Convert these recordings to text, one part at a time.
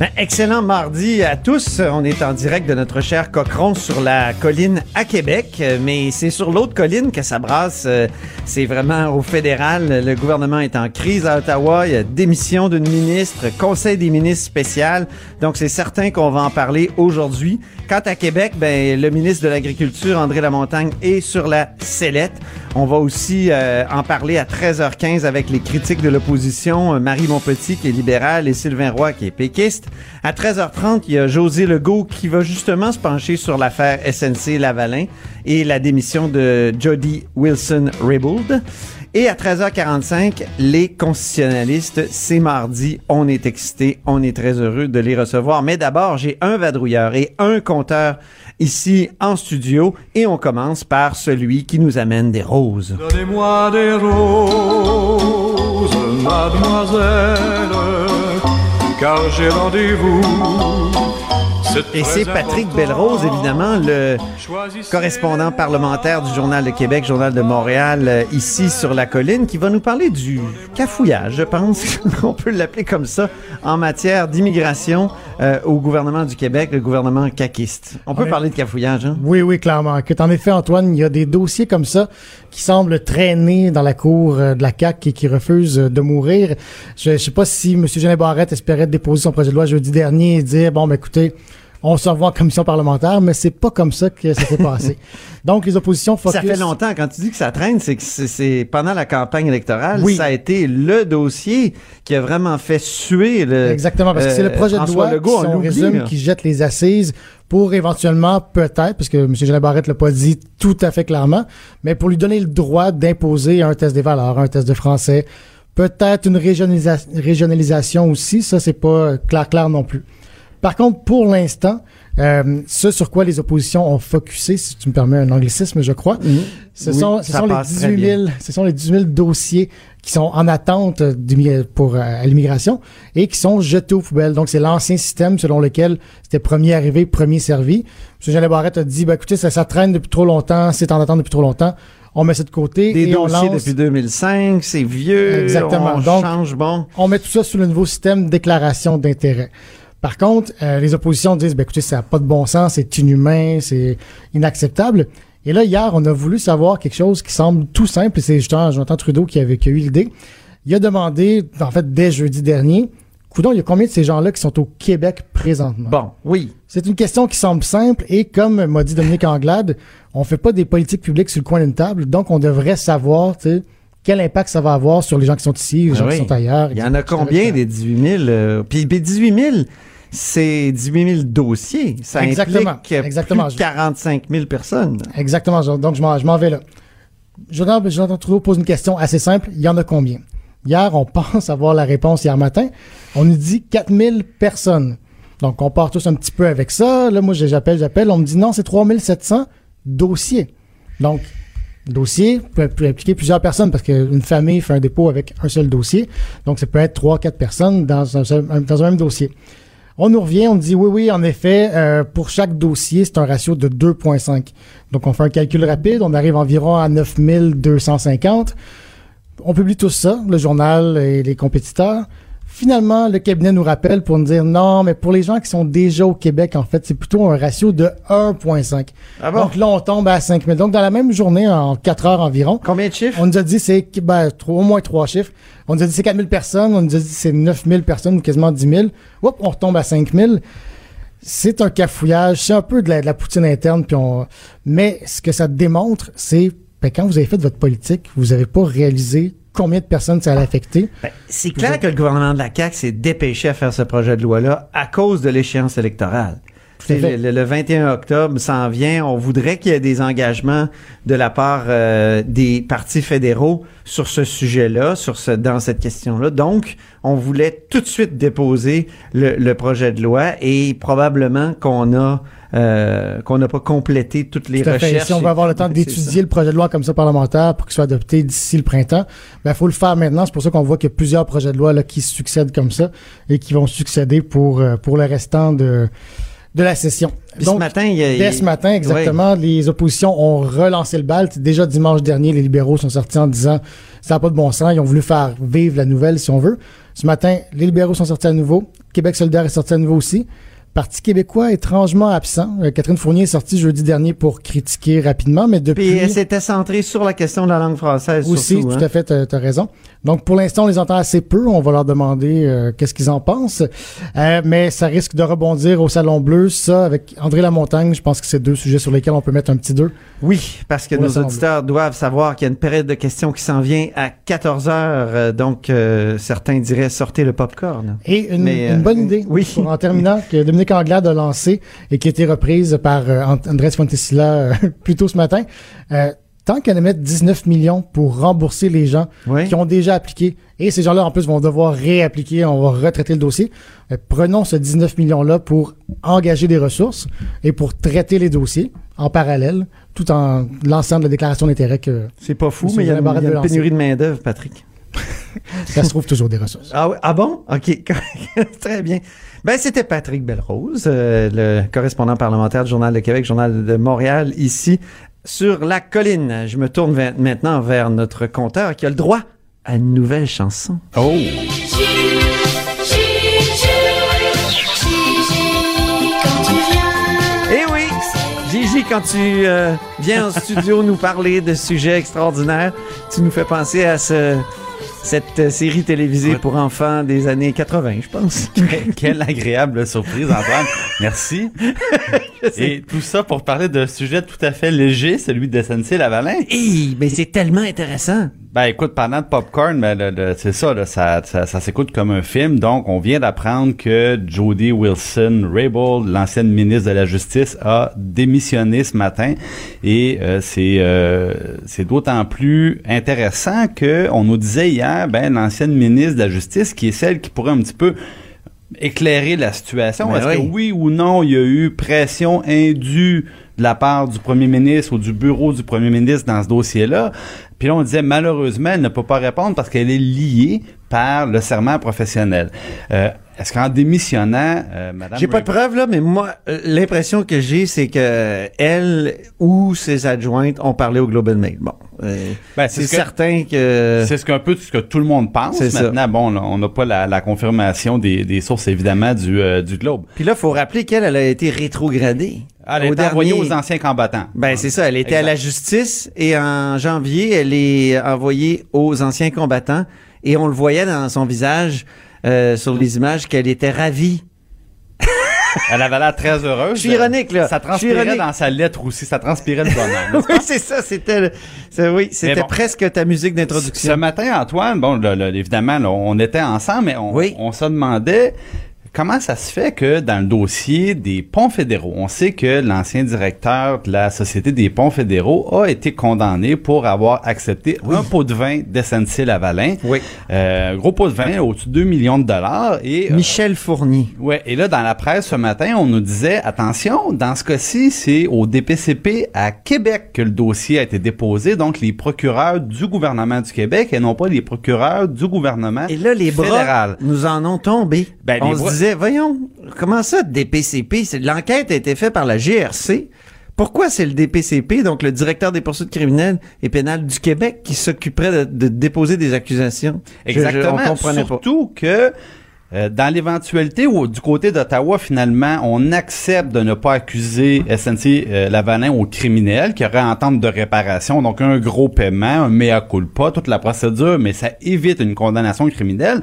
Ben, excellent mardi à tous. On est en direct de notre cher Cochron sur la colline à Québec, mais c'est sur l'autre colline que ça brasse. Euh, C'est vraiment au fédéral. Le gouvernement est en crise à Ottawa. Il y a démission d'une ministre, conseil des ministres spécial. Donc c'est certain qu'on va en parler aujourd'hui. Quant à Québec, ben le ministre de l'Agriculture, André Lamontagne, est sur la sellette. On va aussi euh, en parler à 13h15 avec les critiques de l'opposition, euh, Marie Montpetit qui est libérale et Sylvain Roy qui est péquiste. À 13h30, il y a José Legault qui va justement se pencher sur l'affaire SNC Lavalin et la démission de Jody Wilson-Raybould. Et à 13h45, les constitutionnalistes, c'est mardi, on est excités, on est très heureux de les recevoir. Mais d'abord, j'ai un vadrouilleur et un compteur ici en studio et on commence par celui qui nous amène des roses. Donnez-moi des roses, mademoiselle, car j'ai rendez-vous. Et c'est Patrick Belrose, évidemment, le correspondant parlementaire du Journal de Québec, Journal de Montréal, euh, ici sur la colline, qui va nous parler du cafouillage, je pense qu'on peut l'appeler comme ça, en matière d'immigration euh, au gouvernement du Québec, le gouvernement caquiste. On peut Ouais. parler de cafouillage, hein? Oui, oui, clairement. En effet, Antoine, il y a des dossiers comme ça qui semblent traîner dans la cour euh, de la CAQ et qui refusent euh, de mourir. Je ne sais pas si M. Jeannet Barrette espérait déposer son projet de loi jeudi dernier et dire, bon, ben écoutez, on se revoit en commission parlementaire, mais c'est pas comme ça que ça s'est passé. Donc, les oppositions focus... Ça fait longtemps. Quand tu dis que ça traîne, c'est que c'est- pendant la campagne électorale, Oui. ça a été le dossier qui a vraiment fait suer le. Exactement, parce que c'est le euh, projet de loi Legault, qui, on résume, qui jette les assises pour éventuellement, peut-être, parce que M. Jeannet Barrette l'a pas dit tout à fait clairement, mais pour lui donner le droit d'imposer un test des valeurs, un test de français, peut-être une régionalisa- régionalisation aussi, ça c'est pas clair clair non plus. Par contre, pour l'instant, euh, ce sur quoi les oppositions ont focusé, si tu me permets un anglicisme, je crois, ce Oui, sont, ce sont les passe très 18 000, ce sont les 18 000 dossiers qui sont en attente d'immi- pour euh, l'immigration et qui sont jetés aux poubelles. Donc, c'est l'ancien système selon lequel c'était premier arrivé, premier servi. M. Jean Barrette a dit, ben, écoutez, ça, ça traîne depuis trop longtemps, c'est en attente depuis trop longtemps. On met ça de côté Des et on dossiers lance, depuis 2005, c'est vieux. Exactement. On Donc- change, bon. on met tout ça sous le nouveau système déclaration d'intérêt. Par contre, euh, les oppositions disent, ben, écoutez, ça n'a pas de bon sens, c'est inhumain, c'est inacceptable. Et là, hier, on a voulu savoir quelque chose qui semble tout simple, et c'est justement Jonathan Trudeau qui avait qui a eu l'idée. Il a demandé, en fait, dès jeudi dernier, Coudon, il y a combien de ces gens-là qui sont au Québec présentement? Bon, oui. C'est une question qui semble simple et comme m'a dit Dominique Anglade, on fait pas des politiques publiques sur le coin d'une table, donc on devrait savoir, tu sais, quel impact ça va avoir sur les gens qui sont ici, les Ah gens oui. qui sont ailleurs. Il y en a combien des 18 000? euh, puis, puis 18 000, c'est 18 000 dossiers. Ça Exactement, implique exactement. plus de 45 000 personnes. Exactement. Donc, je m'en, vais là. Jonathan, Jonathan Trudeau pose une question assez simple. Il y en a combien? Hier, on pense avoir la réponse hier matin. On nous dit 4000 personnes. Donc, on part tous un petit peu avec ça. Là, moi, j'appelle, j'appelle. On me dit non, c'est 3700 dossiers. Donc, dossier peut, peut impliquer plusieurs personnes parce qu'une famille fait un dépôt avec un seul dossier. Donc, ça peut être trois, quatre personnes dans un, seul- un- dans un même dossier. On nous revient, on dit oui, oui, en effet, euh, pour chaque dossier, c'est un ratio de 2,5. Donc, on fait un calcul rapide, on arrive environ à 9250. On publie tout ça, le journal et les compétiteurs. Finalement, le cabinet nous rappelle pour nous dire non, mais pour les gens qui sont déjà au Québec, en fait, c'est plutôt un ratio de 1,5. Ah bon? Donc là, on tombe à 5000. Donc, dans la même journée, en 4 heures environ, Combien de chiffres? on nous a dit c'est ben, au moins trois chiffres. On nous a dit c'est 4000 personnes, on nous a dit c'est 9000 personnes ou quasiment 10 000. Oups, on retombe à 5000. C'est un cafouillage, c'est un peu de la, de la poutine interne. Puis on... Mais ce que ça démontre, c'est ben, quand vous avez fait votre politique, vous n'avez pas réalisé combien de personnes ça allait affecter. Ben, c'est clair que le gouvernement de la CAQ s'est dépêché à faire ce projet de loi-là à cause de l'échéance électorale. Le, le 21 octobre s'en vient. On voudrait qu'il y ait des engagements de la part euh, des partis fédéraux sur ce sujet-là, sur ce, dans cette question-là. Donc, on voulait tout de suite déposer le, le projet de loi et probablement qu'on a euh, qu'on n'a pas complété toutes les Tout à fait. recherches. Si on veut avoir le temps d'étudier le projet de loi comme ça parlementaire pour qu'il soit adopté d'ici le printemps, ben faut le faire maintenant. C'est pour ça qu'on voit qu'il y a plusieurs projets de loi là, qui succèdent comme ça et qui vont succéder pour euh, pour le restant de de la session. Puis ce matin, il y a- dès ce matin, exactement, les oppositions ont relancé le bal. Déjà dimanche dernier, les libéraux sont sortis en disant ça n'a pas de bon sens. Ils ont voulu faire vivre la nouvelle, si on veut. Ce matin, les libéraux sont sortis à nouveau. Québec solidaire est sorti à nouveau aussi. Parti québécois étrangement absent. Euh, Catherine Fournier est sortie jeudi dernier pour critiquer rapidement, mais depuis... Puis elle s'était centrée sur la question de la langue française. Aussi, surtout, tout hein. à fait, t'as as raison. Donc, pour l'instant, on les entend assez peu. On va leur demander euh, qu'est-ce qu'ils en pensent. Euh, mais ça risque de rebondir au Salon Bleu. Ça, avec André Lamontagne, je pense que c'est deux sujets sur lesquels on peut mettre un petit deux. Oui, parce que nos auditeurs doivent savoir qu'il y a une période de questions qui s'en vient à 14 heures. donc, euh, certains diraient sortez le popcorn. Et une, Mais, une bonne idée, oui. pour, en terminant, que Dominique Anglade a lancé et qui a été reprise par euh, And- Andrés Fontesilla euh, plus tôt ce matin. Euh, tant qu'on mettre 19 millions pour rembourser les gens Oui. qui ont déjà appliqué, et ces gens-là, en plus, vont devoir réappliquer, on va retraiter le dossier, prenons ce 19 millions-là pour engager des ressources et pour traiter les dossiers en parallèle, tout en lançant de la déclaration d'intérêt que C'est pas fou, mais il y a, il y a une pénurie de main-d'œuvre, Patrick. ça se trouve toujours des ressources. Ah, oui? ah bon? OK. Très bien. Ben, c'était Patrick Belrose, euh, le correspondant parlementaire du Journal de Québec, Journal de Montréal, ici, sur la colline. Je me tourne maintenant vers notre compteur qui a le droit à une nouvelle chanson. Oh! Eh oui! Gigi, quand tu euh, viens en studio nous parler de sujets extraordinaires, tu nous fais penser à ce, cette euh, série télévisée pour enfants des années 80, je pense. Quelle agréable surprise, Antoine. Merci. Et tout ça pour parler d'un sujet tout à fait léger, celui de SNC Lavalin. Hey, mais c'est tellement intéressant. Ben écoute, parlant de popcorn, ben, le- le- c'est ça, là, ça, ça, ça s'écoute comme un film. Donc, on vient d'apprendre que Jody Wilson-Raybould, l'ancienne ministre de la Justice, a démissionné ce matin. Et euh, c'est euh, c'est d'autant plus intéressant que on nous disait hier, ben l'ancienne ministre de la Justice, qui est celle qui pourrait un petit peu éclairer la situation. Ben Est-ce que oui. oui ou non, il y a eu pression indue de la part du premier ministre ou du bureau du premier ministre dans ce dossier-là? Puis là, on disait, malheureusement, elle ne peut pas répondre parce qu'elle est liée par le serment professionnel. Euh, Est-ce qu'en démissionnant, euh, Madame... J'ai pas de preuves, là, mais moi, euh, l'impression que j'ai, c'est que elle ou ses adjointes ont parlé au Globe and Mail. Bon. euh, Ben, c'est ce certain que. C'est ce qu'un peu ce que tout le monde pense. Ça. Maintenant, bon, là, on n'a pas la, la confirmation des, des sources, évidemment, du, euh, du Globe. Puis là, faut rappeler qu'elle, elle a été rétrogradée. Elle Au est envoyée dernier- aux anciens combattants. Ben, c'est ça. Elle était à la Exact. justice et en janvier, elle est envoyée aux anciens combattants et on le voyait dans son visage, euh, sur les images, qu'elle était ravie. Elle avait l'air très heureuse. Je suis ironique, là. Ça transpirait dans sa lettre aussi. Ça transpirait le bonheur. oui, c'est ça. C'était, oui, c'était bon. presque ta musique Ce d'introduction. matin, Antoine, bon, là, là, évidemment, là, on était ensemble, mais on, Oui. on se demandait comment ça se fait que dans le dossier des ponts fédéraux, on sait que l'ancien directeur de la Société des ponts fédéraux a été condamné pour avoir accepté un pot de vin d'SNC Lavalin. Oui. Euh, gros pot de vin au-dessus de 2 millions de dollars. Et, euh, Michel Fournier. Ouais, et là, dans la presse ce matin, on nous disait, attention, dans ce cas-ci, c'est au DPCP à Québec que le dossier a été déposé, donc les procureurs du gouvernement du Québec et non pas les procureurs du gouvernement Et là, les bras fédéral. nous en ont tombé. Ben, On les bras- disait, voyons, comment ça, DPCP? L'enquête a été faite par la GRC. Pourquoi c'est le DPCP, donc le directeur des poursuites criminelles et pénales du Québec, qui s'occuperait de, de déposer des accusations? Je- je- Exactement. on comprenait pas. Surtout que euh, dans l'éventualité où du côté d'Ottawa, finalement, on accepte de ne pas accuser SNC euh, Lavalin au criminel qui aurait entente de réparation, donc un gros paiement, un mea culpa, toute la procédure, mais ça évite une condamnation criminelle.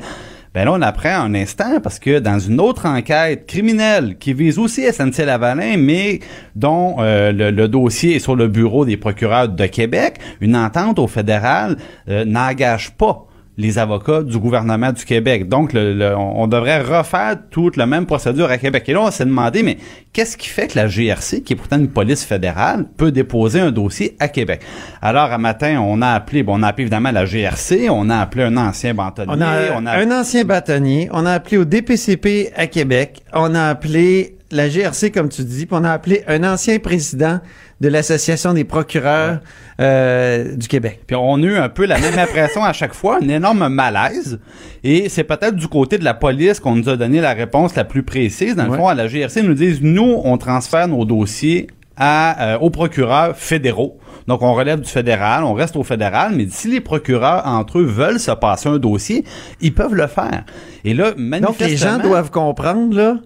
Ben là, on apprend un instant parce que dans une autre enquête criminelle qui vise aussi SNC Lavalin, mais dont euh, le, le dossier est sur le bureau des procureurs de Québec, une entente au fédéral euh, n'engage pas les avocats du gouvernement du Québec. Donc, le, le- on devrait refaire toute la même procédure à Québec. Et là, on s'est demandé, mais qu'est-ce qui fait que la GRC, qui est pourtant une police fédérale, peut déposer un dossier à Québec? Alors, un matin, on a appelé, bon, on a appelé évidemment la GRC, on a appelé un ancien bâtonnier, On a, on a un ancien bâtonnier, on a appelé au DPCP à Québec, on a appelé la GRC, comme tu dis, puis on a appelé un ancien président de l'Association des procureurs euh, du Québec. Puis on a eu un peu la même impression à chaque fois, un énorme malaise. Et c'est peut-être du côté de la police qu'on nous a donné la réponse la plus précise. Dans le Ouais. fond, à la GRC, ils nous disent, nous, on transfère nos dossiers à, euh, aux procureurs fédéraux. Donc, on relève du fédéral, on reste au fédéral, mais si les procureurs, entre eux, veulent se passer un dossier, ils peuvent le faire. Et là, Donc, manifestement... les gens doivent comprendre là,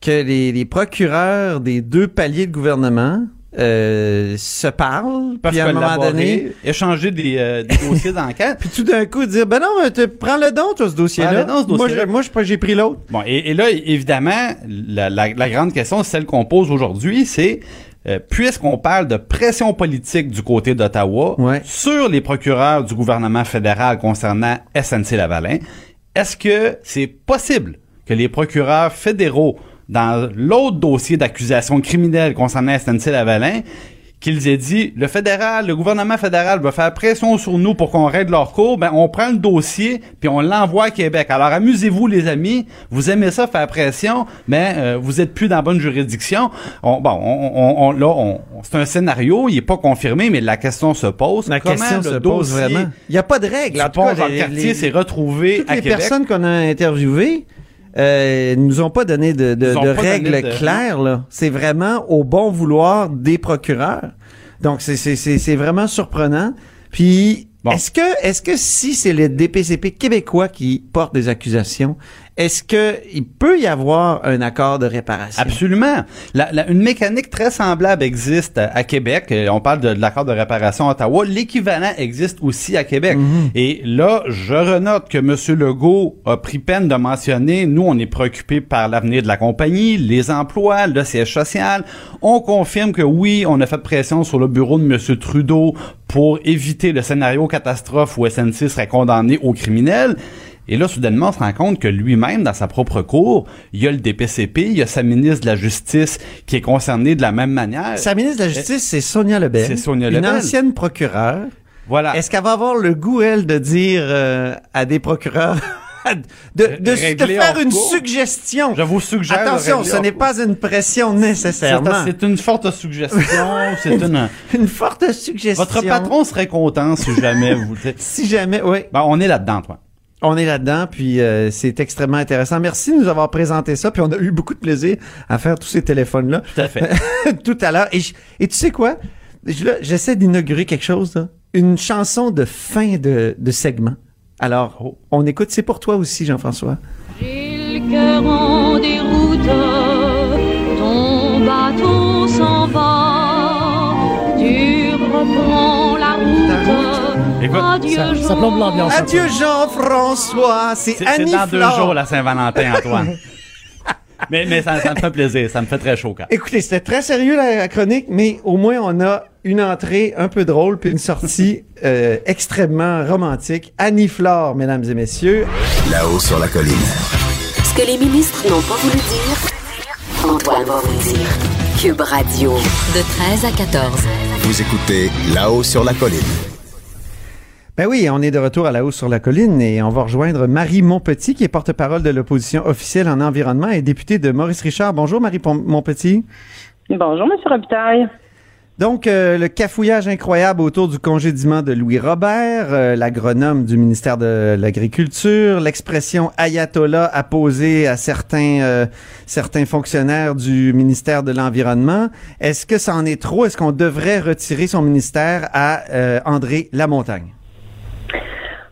que les, les procureurs des deux paliers de gouvernement euh, se parlent, peuvent puis à un moment donné, échanger des, euh, des dossiers d'enquête. puis tout d'un coup dire, ben non, mais te- prends le don, toi, ce dossier-là. Don, ce Moi, Moi, j'ai pris l'autre. Bon, et, et là, évidemment, la, la- la grande question, celle qu'on pose aujourd'hui, c'est euh, puisqu'on parle de pression politique du côté d'Ottawa Ouais. sur les procureurs du gouvernement fédéral concernant SNC-Lavalin, est-ce que c'est possible que les procureurs fédéraux, dans l'autre dossier d'accusation criminelle concernant SNC-Lavalin, qu'ils aient dit le fédéral, le gouvernement fédéral va faire pression sur nous pour qu'on règle leur cours, ben on prend le dossier puis on l'envoie à Québec. Alors amusez-vous les amis, vous aimez ça faire pression, mais euh, vous êtes plus dans la bonne juridiction. On- bon, on, on- on- là, on- c'est un scénario, il est pas confirmé, mais la question se pose. La Comment question le se pose vraiment? Il n'y a pas de règle. tout pont les- le quartier les- s'est retrouvé toutes à les Québec. personnes qu'on a interviewées euh, nous ont pas donné de, règles de- claires. là. C'est vraiment au bon vouloir des procureurs. Donc, c'est- c'est c'est- c'est vraiment surprenant. Puis, Bon. est-ce que, est-ce que si c'est le DPCP québécois qui porte des accusations, est-ce que il peut y avoir un accord de réparation? Absolument. La- la- une mécanique très semblable existe à, Québec. Euh, On parle de, de l'accord de réparation à Ottawa. L'équivalent existe aussi à Québec. Et là, je renote que M. Legault a pris peine de mentionner, nous, on est préoccupés par l'avenir de la compagnie, les emplois, le siège social. On confirme que oui, on a fait pression sur le bureau de M. Trudeau pour éviter le scénario catastrophe où SNC serait condamné au criminel. Et là, soudainement, on se rend compte que lui-même, dans sa propre cour, il y a le DPCP, il y a sa ministre de la Justice qui est concernée de la même manière. Sa ministre de la Justice, c'est Sonia Lebel. C'est Sonia Une Lebel. ancienne procureure. Voilà. Est-ce qu'elle va avoir le goût, elle, de dire euh, à des procureurs de, de, faire une cours? suggestion? Je vous suggère. Attention, ce n'est pas une pression nécessairement. c'est une forte suggestion. c'est une. Une forte suggestion. Votre patron serait content si jamais vous. Si jamais, oui. Ben, on est là-dedans, toi. On est là-dedans, puis euh, c'est extrêmement intéressant. Merci de nous avoir présenté ça, puis on a eu beaucoup de plaisir à faire tous ces téléphones-là Tout à fait. tout à l'heure. Et, tu sais quoi? J'essaie d'inaugurer quelque chose, là. une chanson de fin de, de segment. Alors, on écoute, c'est pour toi aussi, Jean-François. J'ai le cœur en Écoute, Adieu, Ça, ça Jean. plombe l'ambiance. Adieu, Jean-François! C'est C'est c'est Annie dans deux jours la Saint-Valentin, Antoine. mais mais ça, ça me fait plaisir. Ça me fait très chaud, quand même. Écoutez, c'était très sérieux la, la chronique, mais au moins on a une entrée un peu drôle puis une sortie euh, extrêmement romantique. Annie Flore, mesdames et messieurs. Là-haut sur la colline. Ce que les ministres n'ont pas voulu dire, Antoine va vous le dire. Cube Radio, de 13 à 14. Vous écoutez Là-haut sur la colline. Ben oui, on est de retour à la hausse sur la colline et on va rejoindre Marie Montpetit, qui est porte-parole de l'opposition officielle en environnement et députée de Maurice Richard. Bonjour Marie Montpetit. Bonjour, M. Robitaille. Donc, euh, le cafouillage incroyable autour du congédiement de Louis Robert, euh, l'agronome du ministère de l'Agriculture, l'expression ayatollah apposée à certains, euh, certains fonctionnaires du ministère de l'Environnement. Est-ce que ça en est trop? Est-ce qu'on devrait retirer son ministère à euh, André Lamontagne?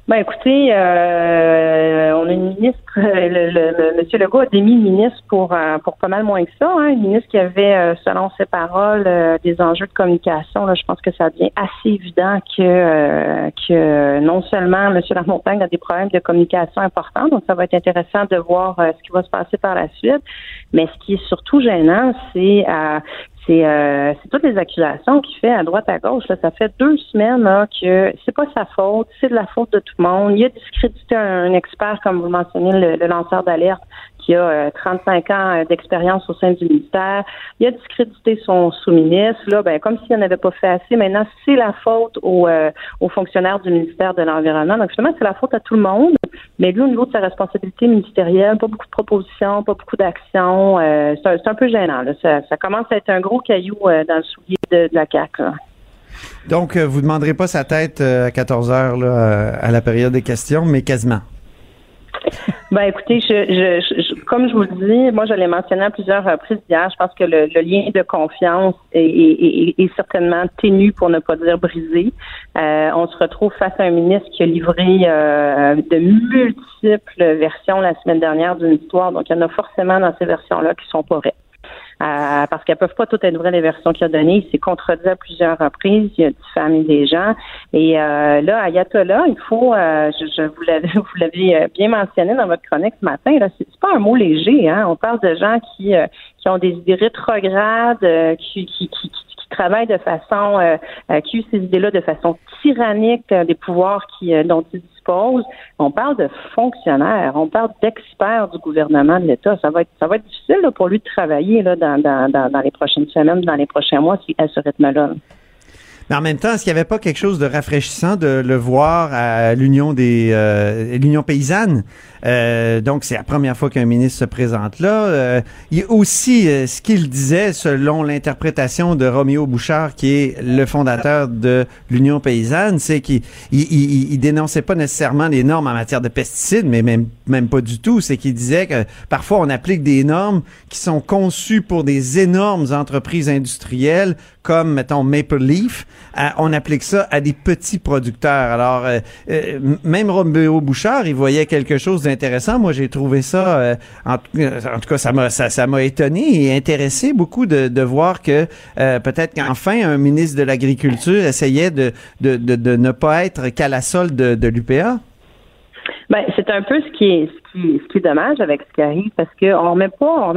Ben écoutez, euh, on a une ministre, euh, le, le, Monsieur Legault a démis le ministre pour euh, pour pas mal moins que ça. Hein, une ministre qui avait, euh, selon ses paroles, euh, des enjeux de communication. Là, je pense que ça devient assez évident que euh, que non seulement Monsieur Lamontagne a des problèmes de communication importants, donc ça va être intéressant de voir ce qui va se passer par la suite. Mais ce qui est surtout gênant, c'est c'est euh, c'est toutes les accusations qu'il fait à droite à gauche. Là. Ça fait deux semaines que c'est pas sa faute, c'est de la faute de tout le monde. Il a discrédité un, expert, comme vous mentionnez, le lanceur d'alerte, qui a 35 euh, ans euh, d'expérience au sein du ministère. Il a discrédité son sous-ministre. Là, ben, comme s'il n'avait pas fait assez, maintenant, c'est la faute aux, euh, aux fonctionnaires du ministère de l'Environnement. Donc, finalement, c'est la faute à tout le monde. Mais lui, au niveau de sa responsabilité ministérielle, pas beaucoup de propositions, pas beaucoup d'actions. c'est, un, peu gênant. Ça, commence à être un gros caillou dans le soulier de, la CAQ. Donc, vous ne demanderez pas sa tête à 14 heures à la période des questions, mais quasiment. Ben écoutez, je, je, comme je vous le dis, moi je l'ai mentionné à plusieurs reprises hier, je pense que le, lien de confiance est, est, certainement ténu pour ne pas dire brisé. Euh, on se retrouve face à un ministre qui a livré euh, de multiples versions la semaine dernière d'une histoire, donc il y en a forcément dans ces versions-là qui sont pas vraies. Euh, parce qu'elles peuvent pas toutes être vraies les versions qu'il a données. Il s'est contredit à plusieurs reprises. Il a diffamé des gens. Et euh, là, Ayatollah, il faut, euh, je, vous l'avez, vous l'avez bien mentionné dans votre chronique ce matin. Là, c'est, pas un mot léger. Hein? On parle de gens qui qui ont des idées rétrogrades, qui, qui, qui, qui travaillent de façon, qui usent ces idées-là de façon tyrannique, des pouvoirs qui dont ils on parle de fonctionnaires, on parle d'experts du gouvernement de l'État. Ça va être, ça va être difficile pour lui de travailler là, dans, dans, dans, les prochaines semaines, dans les prochains mois, à ce rythme-là. Mais en même temps, est-ce qu'il n'y avait pas quelque chose de rafraîchissant de le voir à l'Union des euh, l'Union paysanne? Euh, donc, c'est la première fois qu'un ministre se présente là. Euh, il y a aussi euh, ce qu'il disait, selon l'interprétation de Roméo Bouchard, qui est le fondateur de l'Union paysanne, c'est qu'il il, dénonçait pas nécessairement les normes en matière de pesticides, mais même, même pas du tout. C'est qu'il disait que parfois on applique des normes qui sont conçues pour des énormes entreprises industrielles, comme, mettons, Maple Leaf. on applique ça à des petits producteurs. Alors, même Roméo Bouchard, il voyait quelque chose intéressant. Moi, j'ai trouvé ça, euh, en, tout cas, ça m'a ça, étonné et intéressé beaucoup de, voir que euh, peut-être qu'enfin un ministre de l'Agriculture essayait de, ne pas être qu'à la solde de, l'UPA. Ben, c'est un peu ce qui est dommage avec ce qui arrive parce qu'on on remet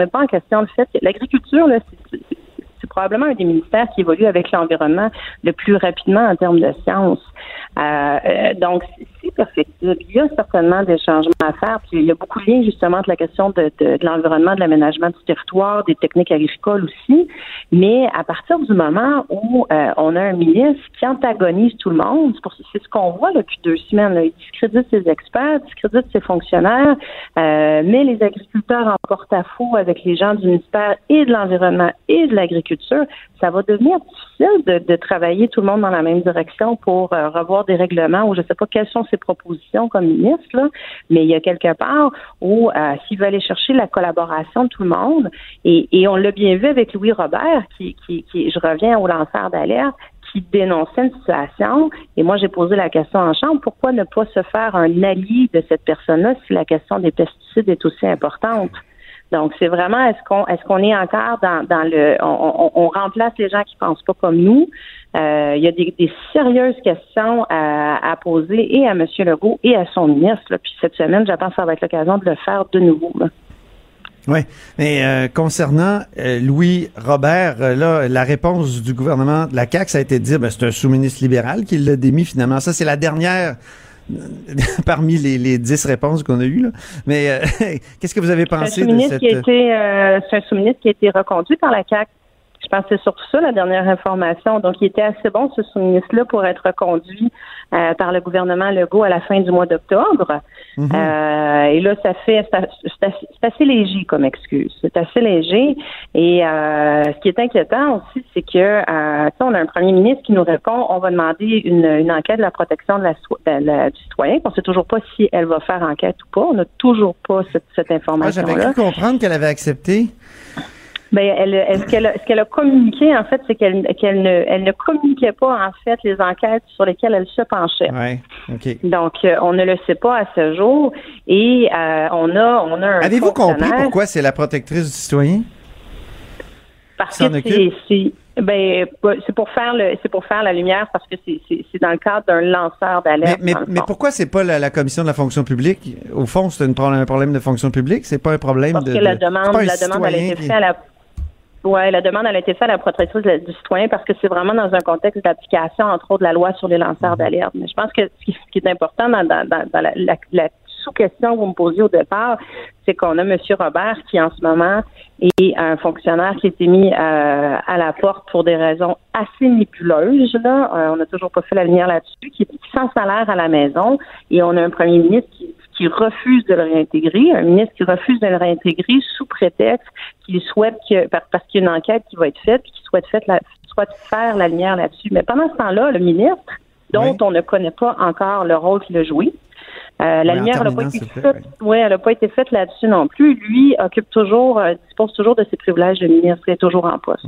pas en question le fait que l'agriculture là probablement un des ministères qui évolue avec l'environnement le plus rapidement en termes de sciences. Euh, donc, c'est perfectible. Il y a certainement des changements à faire. Puis il y a beaucoup de liens justement entre la question de, de, de l'environnement, de l'aménagement du territoire, des techniques agricoles aussi. Mais à partir du moment où euh, on a un ministre qui antagonise tout le monde, c'est ce qu'on voit depuis deux semaines. Là. Il discrédite ses experts, discrédite ses fonctionnaires, euh, met les agriculteurs en porte-à-faux avec les gens du ministère et de l'environnement et de l'agriculture. Ça va devenir difficile de, de, travailler tout le monde dans la même direction pour euh, revoir des règlements ou je ne sais pas quelles sont ses propositions comme ministre, là, mais il y a quelque part où euh, s'il veut aller chercher la collaboration de tout le monde, et, et on l'a bien vu avec Louis Robert, qui, qui, qui je reviens au lanceur d'alerte, qui dénonçait une situation. Et moi, j'ai posé la question en chambre, pourquoi ne pas se faire un allié de cette personne-là si la question des pesticides est aussi importante? Donc, c'est vraiment est-ce qu'on est-ce qu'on est encore dans, le on, remplace les gens qui pensent pas comme nous? Euh, il y a des, sérieuses questions à, à, poser et à M. Legault et à son ministre. Puis cette semaine, je pense que ça va être l'occasion de le faire de nouveau. Oui, mais euh, concernant euh, Louis Robert, là, la réponse du gouvernement de la CAQ, ça a été de dire, ben, c'est un sous-ministre libéral qui l'a démis finalement. Ça, c'est la dernière parmi les, les dix réponses qu'on a eues. Là. Mais euh, qu'est-ce que vous avez pensé de cette... Qui a été, euh, c'est un sous-ministre qui a été reconduit par la CAC. Je pense que c'est surtout ça la dernière information. Donc, il était assez bon, ce sous-ministre-là, pour être reconduit euh, par le gouvernement Legault à la fin du mois d'octobre. Mhm. euh, et là, ça fait c'est assez, léger comme excuse. C'est assez léger. Et euh, ce qui est inquiétant aussi, c'est que on a un premier ministre qui nous répond on va demander une, une enquête de la protection de la, du citoyen. On ne sait toujours pas si elle va faire enquête ou pas. On n'a toujours pas cette, cette information-là. Ah, J'avais cru comprendre qu'elle avait accepté. Ben, elle, ce qu'elle a, ce qu'elle a communiqué en fait, c'est qu'elle qu'elle ne elle ne communiquait pas en fait les enquêtes sur lesquelles elle se penchait. Ouais, ok. Donc euh, on ne le sait pas à ce jour et euh, on a on a un. Avez-vous compris pourquoi c'est la protectrice du citoyen? Parce que c'est ben, c'est pour faire le, c'est pour faire la lumière parce que c'est, c'est, dans le cadre d'un lanceur d'alerte. Mais, mais, pourquoi c'est pas la, commission de la fonction publique? Au fond, c'est un problème, un problème de fonction publique. C'est pas un problème parce de. Parce que la demande, la demande, elle a été faite à la Oui, la demande elle a été faite à la protectrice du citoyen parce que c'est vraiment dans un contexte d'application, entre autres, de la loi sur les lanceurs d'alerte. Mais je pense que ce qui, ce qui est important dans, dans- dans- dans la, la- la sous-question que vous me posiez au départ, c'est qu'on a M. Robert qui, en ce moment, est un fonctionnaire qui a été mis euh, à la porte pour des raisons assez nébuleuses. Là. Euh, on n'a toujours pas fait la lumière là-dessus, qui est sans salaire à la maison. Et on a un premier ministre qui, qui refuse de le réintégrer, un ministre qui refuse de le réintégrer sous prétexte qu'il souhaite que, parce qu'il y a une enquête qui va être faite, puis qu'il souhaite, fait la- souhaite faire la lumière là-dessus. Mais pendant ce temps-là, le ministre, dont Oui. on ne connaît pas encore le rôle qu'il a joué, euh, la Oui, lumière n'a pas été faite. Oui, elle n'a pas été faite là-dessus non plus. Lui occupe toujours, euh, dispose toujours de ses privilèges de ministre, est toujours en poste.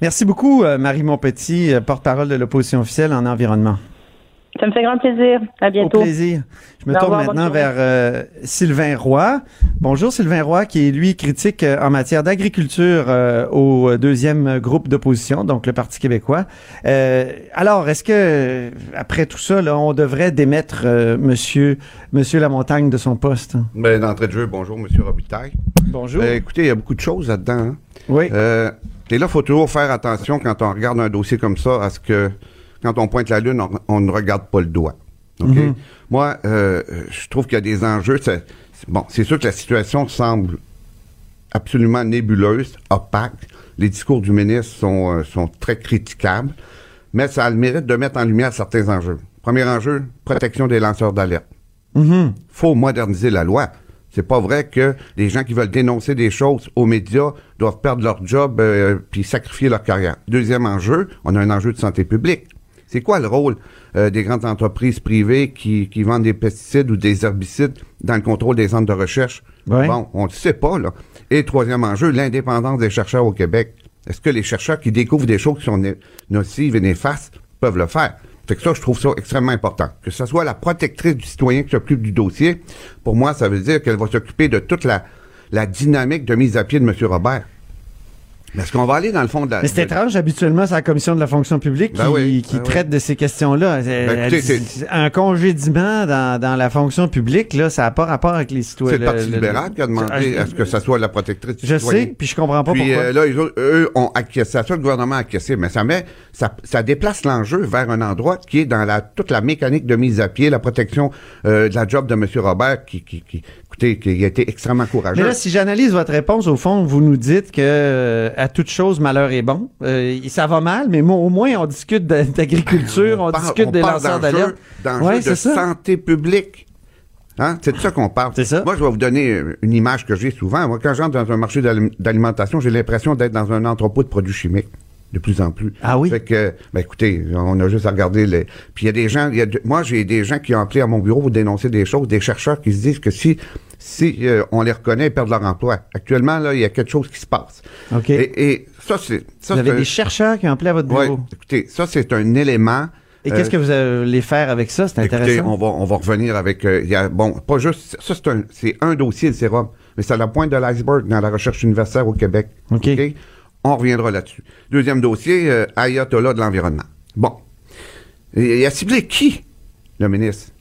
Merci beaucoup, euh, Marie Montpetit, porte-parole de l'opposition officielle en environnement. Ça me fait grand plaisir. À Au bientôt. plaisir. Je me Au tourne revoir, maintenant vers euh, Sylvain Roy. Bonjour Sylvain Roy, qui est lui critique euh, en matière d'agriculture euh, au deuxième groupe d'opposition, donc le Parti québécois. Euh, alors, est-ce que après tout ça, là, on devrait démettre euh, Monsieur Monsieur Lamontagne de son poste? Ben, d'entrée de jeu, bonjour, M. Robitaille. Bonjour. Écoutez, il y a beaucoup de choses là-dedans. hein. oui. Euh, et là, il faut toujours faire attention quand on regarde un dossier comme ça à ce que, quand on pointe la lune, on, on ne regarde pas le doigt. OK? Mhm. Moi, euh, je trouve qu'il y a des enjeux. bon, c'est sûr que la situation semble absolument nébuleuse, opaque. Les discours du ministre sont, euh, sont très critiquables, mais ça a le mérite de mettre en lumière certains enjeux. Premier enjeu, protection des lanceurs d'alerte Mhm. faut moderniser la loi. C'est pas vrai que les gens qui veulent dénoncer des choses aux médias doivent perdre leur job euh, puis sacrifier leur carrière. Deuxième enjeu, on a un enjeu de santé publique. C'est quoi le rôle euh, des grandes entreprises privées qui, qui vendent des pesticides ou des herbicides dans le contrôle des centres de recherche? Ouais. Bon, on ne sait pas, là. Et troisième enjeu, l'indépendance des chercheurs au Québec. Est-ce que les chercheurs qui découvrent des choses qui sont nocives et néfastes peuvent le faire? Fait que ça, je trouve ça extrêmement important. Que ce soit la protectrice du citoyen qui s'occupe du dossier, pour moi, ça veut dire qu'elle va s'occuper de toute la, la dynamique de mise à pied de M. Robert. Mais est-ce qu'on va aller dans le fond de la... Mais c'est de- étrange, habituellement, c'est la commission de la fonction publique qui, Ben oui, qui ben oui. traite de ces questions-là. Ben, Elle- c'est- un congédiement dans, dans la fonction publique, là, ça n'a pas rapport avec les citoyens. C'est le Parti libéral qui a demandé à ce que ça soit la protectrice Je sais, puis je comprends pas Puis pourquoi. euh, là, eux ont acquiescé à ça, le gouvernement a acquiescé, mais ça met, ça, ça déplace l'enjeu vers un endroit qui est dans la toute la mécanique de mise à pied, la protection euh, de la job de M. Robert, qui, qui, qui, écoutez, qui a été extrêmement courageux. Mais là, si j'analyse votre réponse, au fond, vous nous dites que euh, à toute chose, malheur est bon. Euh, ça va mal, mais moi, au moins, on discute d'agriculture, on, parle- discute on des lanceurs d'alerte. d'enjeux Ouais, de ça. santé publique. Hein? C'est de ça qu'on parle. C'est ça. Moi, je vais vous donner euh, une image que j'ai souvent. Moi, quand j'entre dans un marché d'alim- d'alimentation, j'ai l'impression d'être dans un entrepôt de produits chimiques. De plus en plus. Ah oui? Fait que, ben écoutez, on a juste à regarder les. Puis il y a des gens, il y a de- moi j'ai des gens qui ont appelé à mon bureau pour dénoncer des choses, des chercheurs qui se disent que si si euh, on les reconnaît, ils perdent leur emploi. Actuellement là, il y a quelque chose qui se passe. OK. Et, et ça c'est ça vous avez des chercheurs qui ont appelé à votre Ouais, bureau? écoutez, ça c'est un élément. Et euh, qu'est-ce que vous allez faire avec ça? C'est intéressant. on va, on va revenir avec. euh, il y a, bon, pas juste. Ça, c'est un, c'est un dossier, le sérum. Mais c'est à la pointe de l'iceberg dans la recherche universitaire au Québec. OK. On reviendra là-dessus. Deuxième dossier, euh, Ayatollah de l'environnement. Bon. Et Il a ciblé qui, le ministre?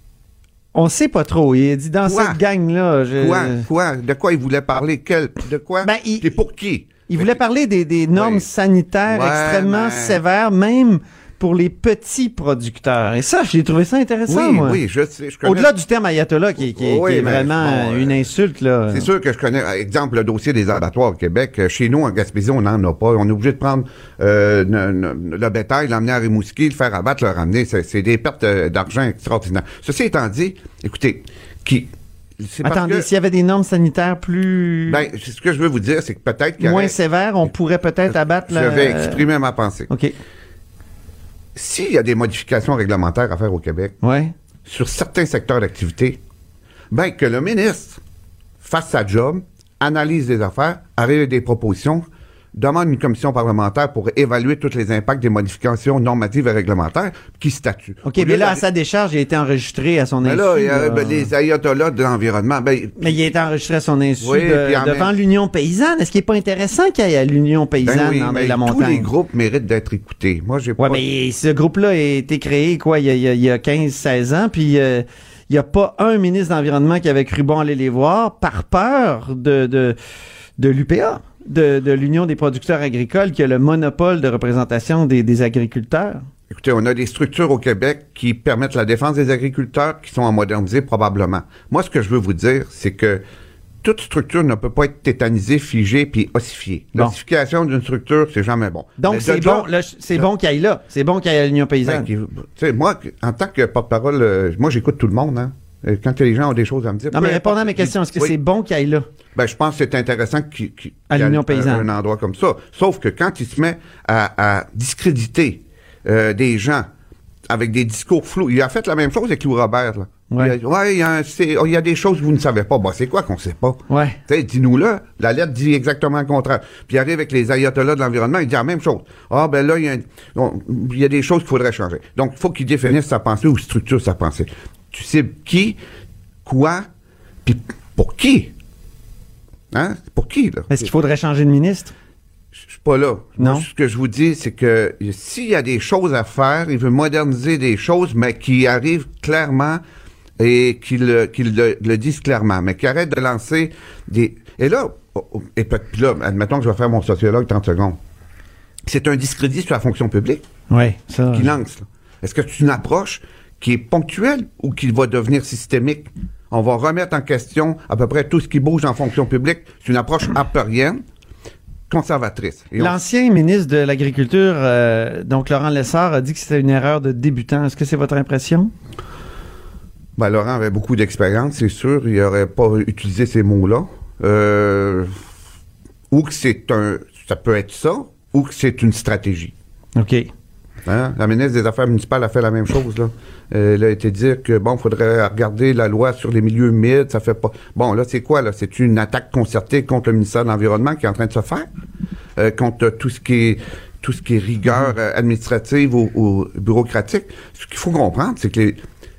On sait pas trop. Il a dit dans Quoi? cette gang-là. je- Quoi? Quoi? De quoi il voulait parler? Quel? De quoi? Ben, il- Et pour qui? Il voulait parler des, des normes Oui. sanitaires Ouais, extrêmement sévères, même pour les petits producteurs. Et ça, j'ai trouvé ça intéressant, Oui, moi. oui, je sais. Je connais- Au-delà du terme ayatollah, qui, qui- qui Oui, est vraiment bon, euh, une insulte, là. C'est sûr que je connais, exemple, le dossier des abattoirs au Québec. Euh, Chez nous, en Gaspésie, on n'en a pas. On est obligé de prendre euh, ne- ne- le bétail, l'emmener à Rimouski, le faire abattre, le ramener. C'est des pertes d'argent extraordinaires. Ceci étant dit, écoutez, qui... Attendez, s'il y avait des normes sanitaires plus... Ben, ce que je veux vous dire, c'est que peut-être moins sévères, on pourrait peut-être abattre Je le... vais exprimer ma pensée. OK. S'il y a des modifications réglementaires à faire au Québec, Ouais. sur certains secteurs d'activité, ben que le ministre fasse sa job, analyse les affaires, arrive avec des propositions, demande une commission parlementaire pour évaluer tous les impacts des modifications normatives et réglementaires, qui statue. OK, Au mais là, à sa décharge, il a été enregistré à son insu. là, il y a, là. ben, les ayatollahs de l'environnement, ben, Mais il a été enregistré à son insu Oui, de- devant même- l'Union paysanne. Est-ce qu'il n'est pas intéressant qu'il y ait l'Union paysanne, ben oui, André mais Lamontagne? tous les groupes méritent d'être écoutés. Moi, j'ai Ouais, pas... mais ce groupe-là a été créé, quoi, il y a, il y a- il y a 15-16 ans, puis euh, il n'y a pas un ministre d'Environnement qui avait cru bon aller les voir par peur de, de, de l'UPA. De, de l'Union des producteurs agricoles qui a le monopole de représentation des, des agriculteurs? Écoutez, on a des structures au Québec qui permettent la défense des agriculteurs qui sont à moderniser probablement. Moi, ce que je veux vous dire, c'est que toute structure ne peut pas être tétanisée, figée puis ossifiée. L'ossification d'une structure, c'est jamais bon. Donc, c'est bon, c'est bon qu'il y ait là. C'est bon qu'il y ait à l'Union Ben, paysanne. moi, en tant que porte-parole, euh, moi, j'écoute tout le monde, hein. Euh, Quand les gens ont des choses à me dire. non, mais répondant à mes questions, est-ce que Oui. c'est bon qu'il ait là? Ben, je pense que c'est intéressant qu'il qu'il- À l'Union un- paysanne. un, endroit comme ça. Sauf que quand il se met à, à discréditer euh, des gens avec des discours flous, il a fait la même chose avec Lou Robert. Là. Ouais. Il a, ouais, il y, a un- oh, il y a des choses que vous ne savez pas. Bon, c'est quoi qu'on sait pas? Ouais. Dis-nous-le. La lettre dit exactement le contraire. Puis il arrive avec les ayatollahs de l'environnement, il dit la même chose. Ah, ben là, il y a, un- on- il y a des choses qu'il faudrait changer. Donc, il faut qu'il définisse sa pensée ou structure sa pensée. Tu sais qui, quoi, puis pour qui? Hein? Pour qui, là? Est-ce qu'il faudrait changer de ministre? Je suis pas là. Non? Moi, ce que je vous dis, c'est que s'il y a des choses à faire, il veut moderniser des choses, mais qui arrivent clairement et qu'il le, qu'il le, le disent clairement, mais qui arrête de lancer des... Et là, oh, oh, et puis là, admettons que je vais faire mon sociologue 30 secondes. C'est un discrédit sur la fonction publique Oui, ça. qui lance. là. Est-ce que c'est une approche qui est ponctuelle ou qui va devenir systémique? On va remettre en question à peu près tout ce qui bouge en fonction publique. C'est une approche harperienne, conservatrice. On- L'ancien ministre de l'Agriculture, euh, donc Laurent Lessard, a dit que c'était une erreur de débutant. Est-ce que c'est votre impression? Ben, Laurent avait beaucoup d'expérience, c'est sûr. Il n'aurait pas utilisé ces mots-là. Euh, ou que c'est un. Ça peut être ça, ou que c'est une stratégie. OK. Hein? La ministre des Affaires municipales a fait la même chose. Là. Euh, elle a été dire que, bon, il faudrait regarder la loi sur les milieux humides. Ça fait pas. Bon, là, c'est quoi, là? C'est une attaque concertée contre le ministère de l'Environnement qui est en train de se faire? Euh, contre tout ce qui est tout ce qui est rigueur euh, administrative ou, ou bureaucratique? Ce qu'il faut comprendre, c'est que les,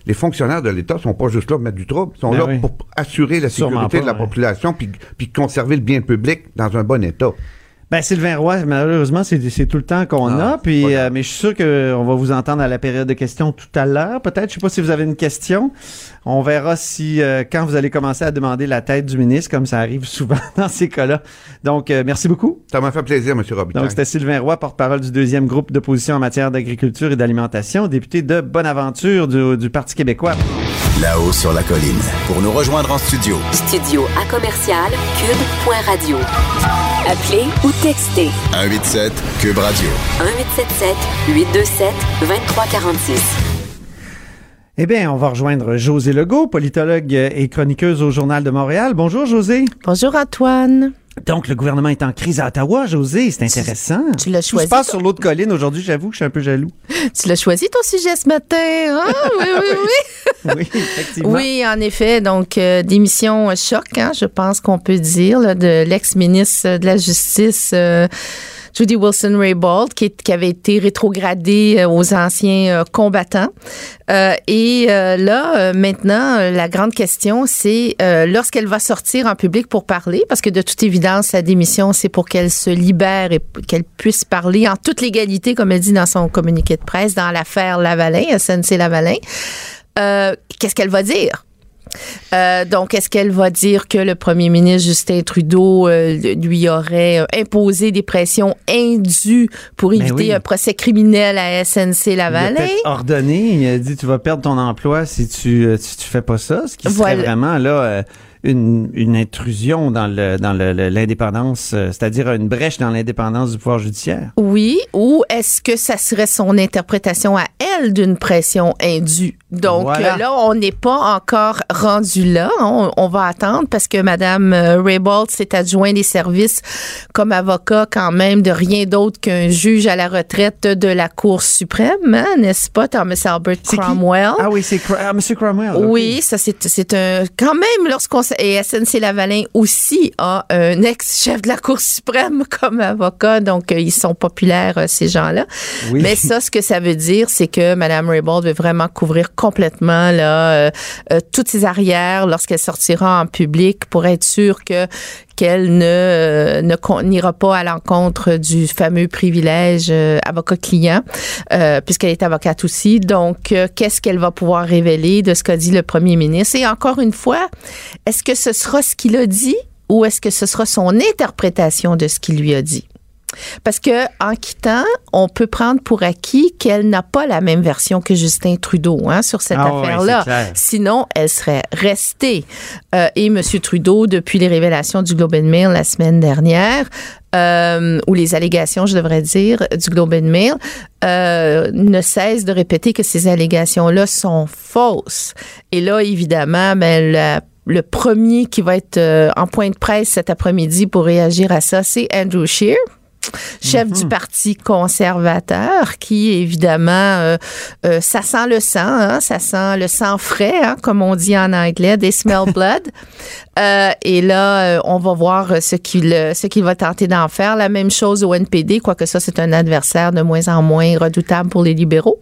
les fonctionnaires de l'État sont pas juste là pour mettre du trouble, ils sont Ben là oui. pour assurer la sécurité pas, de la population puis, puis conserver le bien public dans un bon état. Ben, Sylvain Roy, malheureusement, c'est c'est tout le temps qu'on Ah, a. Puis, euh, mais je suis sûr qu'on va vous entendre à la période de questions tout à l'heure. Peut-être, je sais pas si vous avez une question. On verra si, euh, quand vous allez commencer à demander la tête du ministre, comme ça arrive souvent dans ces cas-là. Donc, euh, merci beaucoup. Ça m'a fait plaisir, M. Robitaille. Donc, c'était Sylvain Roy, porte-parole du deuxième groupe d'opposition en matière d'agriculture et d'alimentation, député de Bonaventure du, du Parti québécois. Là-haut sur la colline. Pour nous rejoindre en studio, Studio à commercial cube.radio. Appelez ou textez 187 Cube Radio. 1877 827 2346. Eh bien, on va rejoindre José Legault, politologue et chroniqueuse au Journal de Montréal. Bonjour, José. Bonjour Antoine. Donc, le gouvernement est en crise à Ottawa, José. C'est intéressant. tu l'as Tout choisi, se passe toi? sur l'autre colline aujourd'hui. J'avoue que je suis un peu jaloux. Tu l'as choisi ton sujet ce matin. hein? oui, oui, oui. Oui, effectivement. Oui, en effet. Donc, euh, démission choc, hein, je pense qu'on peut dire, là, de l'ex-ministre de la Justice. euh, Judy Wilson-Raybould, qui, qui avait été rétrogradée euh, aux anciens euh, combattants. Euh, et là, maintenant, la grande question, c'est lorsqu'elle va sortir en public pour parler, parce que de toute évidence, sa démission, c'est pour qu'elle se libère et qu'elle puisse parler en toute légalité, comme elle dit dans son communiqué de presse, dans l'affaire Lavalin, SNC Lavalin. Euh, Qu'est-ce qu'elle va dire? Euh, donc, est-ce qu'elle va dire que le premier ministre Justin Trudeau euh, lui aurait euh, imposé des pressions indues pour Ben éviter oui. un procès criminel à SNC Il a Lavalin? ordonné, il a dit tu vas perdre ton emploi si tu si tu fais pas ça, ce qui serait vraiment là euh, une, une intrusion dans le dans le- le- l'indépendance, euh, c'est-à-dire une brèche dans l'indépendance du pouvoir judiciaire. Oui, ou est-ce que ça serait son interprétation à elle d'une pression indue? Donc Voilà. euh, là, on n'est pas encore rendu là. On, on va attendre parce que Mme Raybould s'est adjoint des services comme avocat quand même de rien d'autre qu'un juge à la retraite de la Cour suprême, hein, n'est-ce pas, Thomas Albert qui? Cromwell? Ah oui, c'est ah, Monsieur Cromwell. Oui, ça c'est c'est un quand même lorsqu'on et SNC Lavalin aussi a un ex-chef de la Cour suprême comme avocat, donc euh, ils sont populaires euh, ces gens-là. Oui. Mais ça, ce que ça veut dire, c'est que Mme Raybould veut vraiment couvrir complètement là euh, euh, toutes ses arrières lorsqu'elle sortira en public pour être sûre que qu'elle ne euh, ne n'ira pas à l'encontre du fameux privilège euh, avocat-client, euh, puisqu'elle est avocate aussi. Donc, euh, qu'est-ce qu'elle va pouvoir révéler de ce qu'a dit le premier ministre? Et encore une fois, est-ce que ce sera ce qu'il a dit ou est-ce que ce sera son interprétation de ce qu'il lui a dit? Parce que en quittant, on peut prendre pour acquis qu'elle n'a pas la même version que Justin Trudeau hein, sur cette Ah affaire-là. clair. Sinon, elle serait restée. Euh, et M. Trudeau, depuis les révélations du Globe and Mail la semaine dernière, euh, ou les allégations, je devrais dire, du Globe and Mail, euh, ne cesse de répéter que ces allégations-là sont fausses. Et là, évidemment, ben, la- le premier qui va être euh, en point de presse cet après-midi pour réagir à ça, c'est Andrew Scheer chef du Parti conservateur, qui évidemment, euh, euh, ça sent le sang, hein, ça sent le sang frais, hein, comme on dit en anglais, des smell blood. Euh, et là, euh, on va voir ce qu'il euh, ce qu'il va tenter d'en faire. La même chose au NPD, quoique ça, c'est un adversaire de moins en moins redoutable pour les libéraux.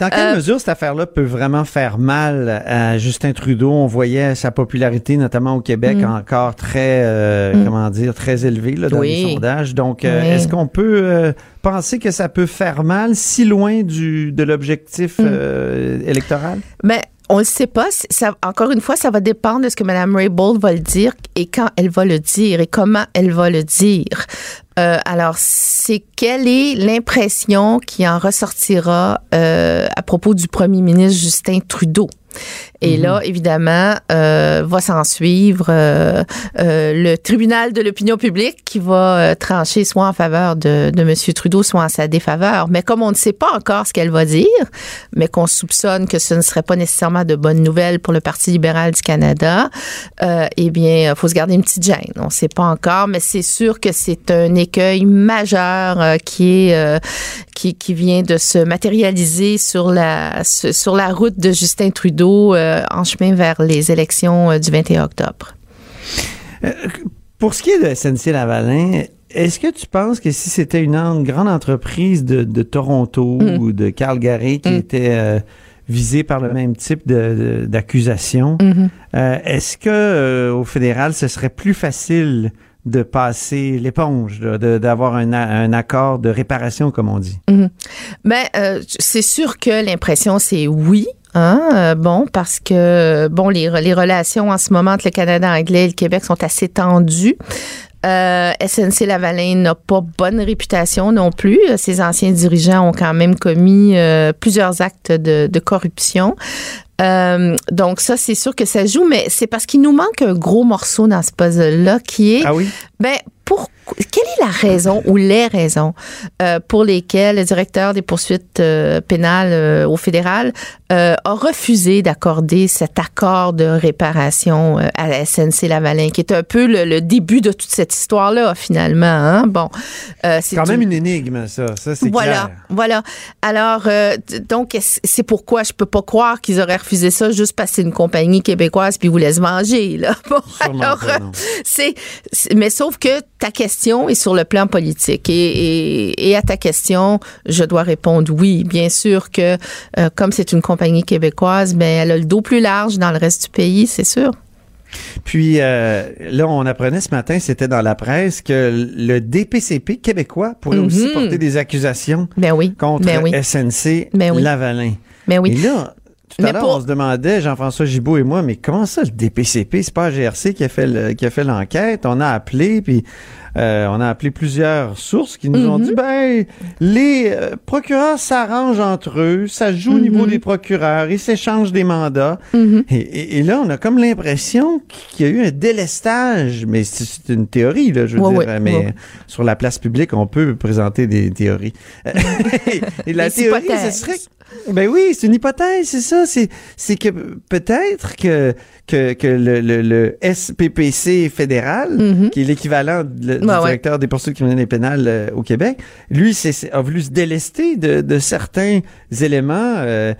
Dans quelle Euh, mesure cette affaire-là peut vraiment faire mal à Justin Trudeau? On voyait sa popularité, notamment au Québec, Mm. encore très, euh, Mm. comment dire, très élevée là, dans Oui. les sondages. Donc, Oui. est-ce qu'on peut penser que ça peut faire mal si loin du, de l'objectif Mm. électoral? Mais on ne sait pas. Ça, encore une fois, ça va dépendre de ce que Mme Raybould va le dire et quand elle va le dire et comment elle va le dire. Euh, alors, c'est quelle est l'impression qui en ressortira euh, à propos du premier ministre Justin Trudeau? Et là, évidemment, euh, va s'en suivre euh, euh, le tribunal de l'opinion publique qui va trancher soit en faveur de, de M. Trudeau, soit en sa défaveur. Mais comme on ne sait pas encore ce qu'elle va dire, mais qu'on soupçonne que ce ne serait pas nécessairement de bonnes nouvelles pour le Parti libéral du Canada, eh bien, il faut se garder une petite gêne. On ne sait pas encore, mais c'est sûr que c'est un écueil majeur euh, qui est euh, qui, qui vient de se matérialiser sur la sur la route de Justin Trudeau euh, en chemin vers les élections euh, du 21 octobre. Pour ce qui est de SNC Lavalin, est-ce que tu penses que si c'était une grande entreprise de, de Toronto Mm. ou de Calgary qui Mm. était euh, visée par le même type de- de- d'accusation, Mhm. euh, est-ce que euh, au fédéral, ce serait plus facile de passer l'éponge, de- d'avoir un, un accord de réparation, comme on dit? Mhm. Ben, euh, c'est sûr que l'impression, c'est oui. Hein, euh, bon, parce que bon, les, les relations en ce moment entre le Canada anglais et le Québec sont assez tendues. Euh, SNC Lavalin n'a pas bonne réputation non plus. Ses anciens dirigeants ont quand même commis euh, plusieurs actes de, de corruption. Euh, donc ça, c'est sûr que ça joue, mais c'est parce qu'il nous manque un gros morceau dans ce puzzle-là qui est Ah oui? ben, pour, quelle est la raison ou les raisons euh, pour lesquelles le directeur des poursuites euh, pénales euh, au fédéral euh, a refusé d'accorder cet accord de réparation à la SNC Lavalin, qui est un peu le, le début de toute cette histoire-là, finalement. Hein? Bon, euh, c'est Quand même une- énigme, ça. Ça, c'est voilà, clair. voilà. Alors, euh, donc, c'est pourquoi je peux pas croire qu'ils auraient refusé ça juste parce que c'est une compagnie québécoise puis ils vous laissent manger, là. Bon, alors, euh, c'est- mais sauf que ta question est sur le plan politique et, et, et à ta question, je dois répondre oui. Bien sûr que euh, comme c'est une compagnie québécoise, ben elle a le dos plus large dans le reste du pays, c'est sûr. Puis euh, là, on apprenait ce matin, c'était dans la presse, que le DPCP québécois pourrait aussi Mhm. porter des accusations Ben oui. contre ben oui. SNC Ben oui. Lavalin. Ben oui. Et là, tout à l'heure, pour- on se demandait, Jean-François Gibault et moi, mais comment ça, le DPCP? C'est pas GRC qui a fait le- qui a fait l'enquête? On a appelé, puis euh, on a appelé plusieurs sources qui nous ont Mhm. dit, ben, les euh, procureurs s'arrangent entre eux, ça joue au niveau Mhm. des procureurs, ils s'échangent des mandats. Mhm. Et, et- et là, on a comme l'impression qu'il y a eu un délestage, mais c'est une théorie, là, je veux Ouais, dire, ouais, mais ouais. sur la place publique, on peut présenter des théories. et la théorie, ce serait... Ben oui, c'est une hypothèse, c'est ça. C'est, c'est que peut-être que, que, que le, le, le SPPC fédéral, Mhm. qui est l'équivalent de- du ouais. directeur des poursuites criminelles et pénales euh, au Québec, lui c'est, a voulu se délester de, de certains éléments euh,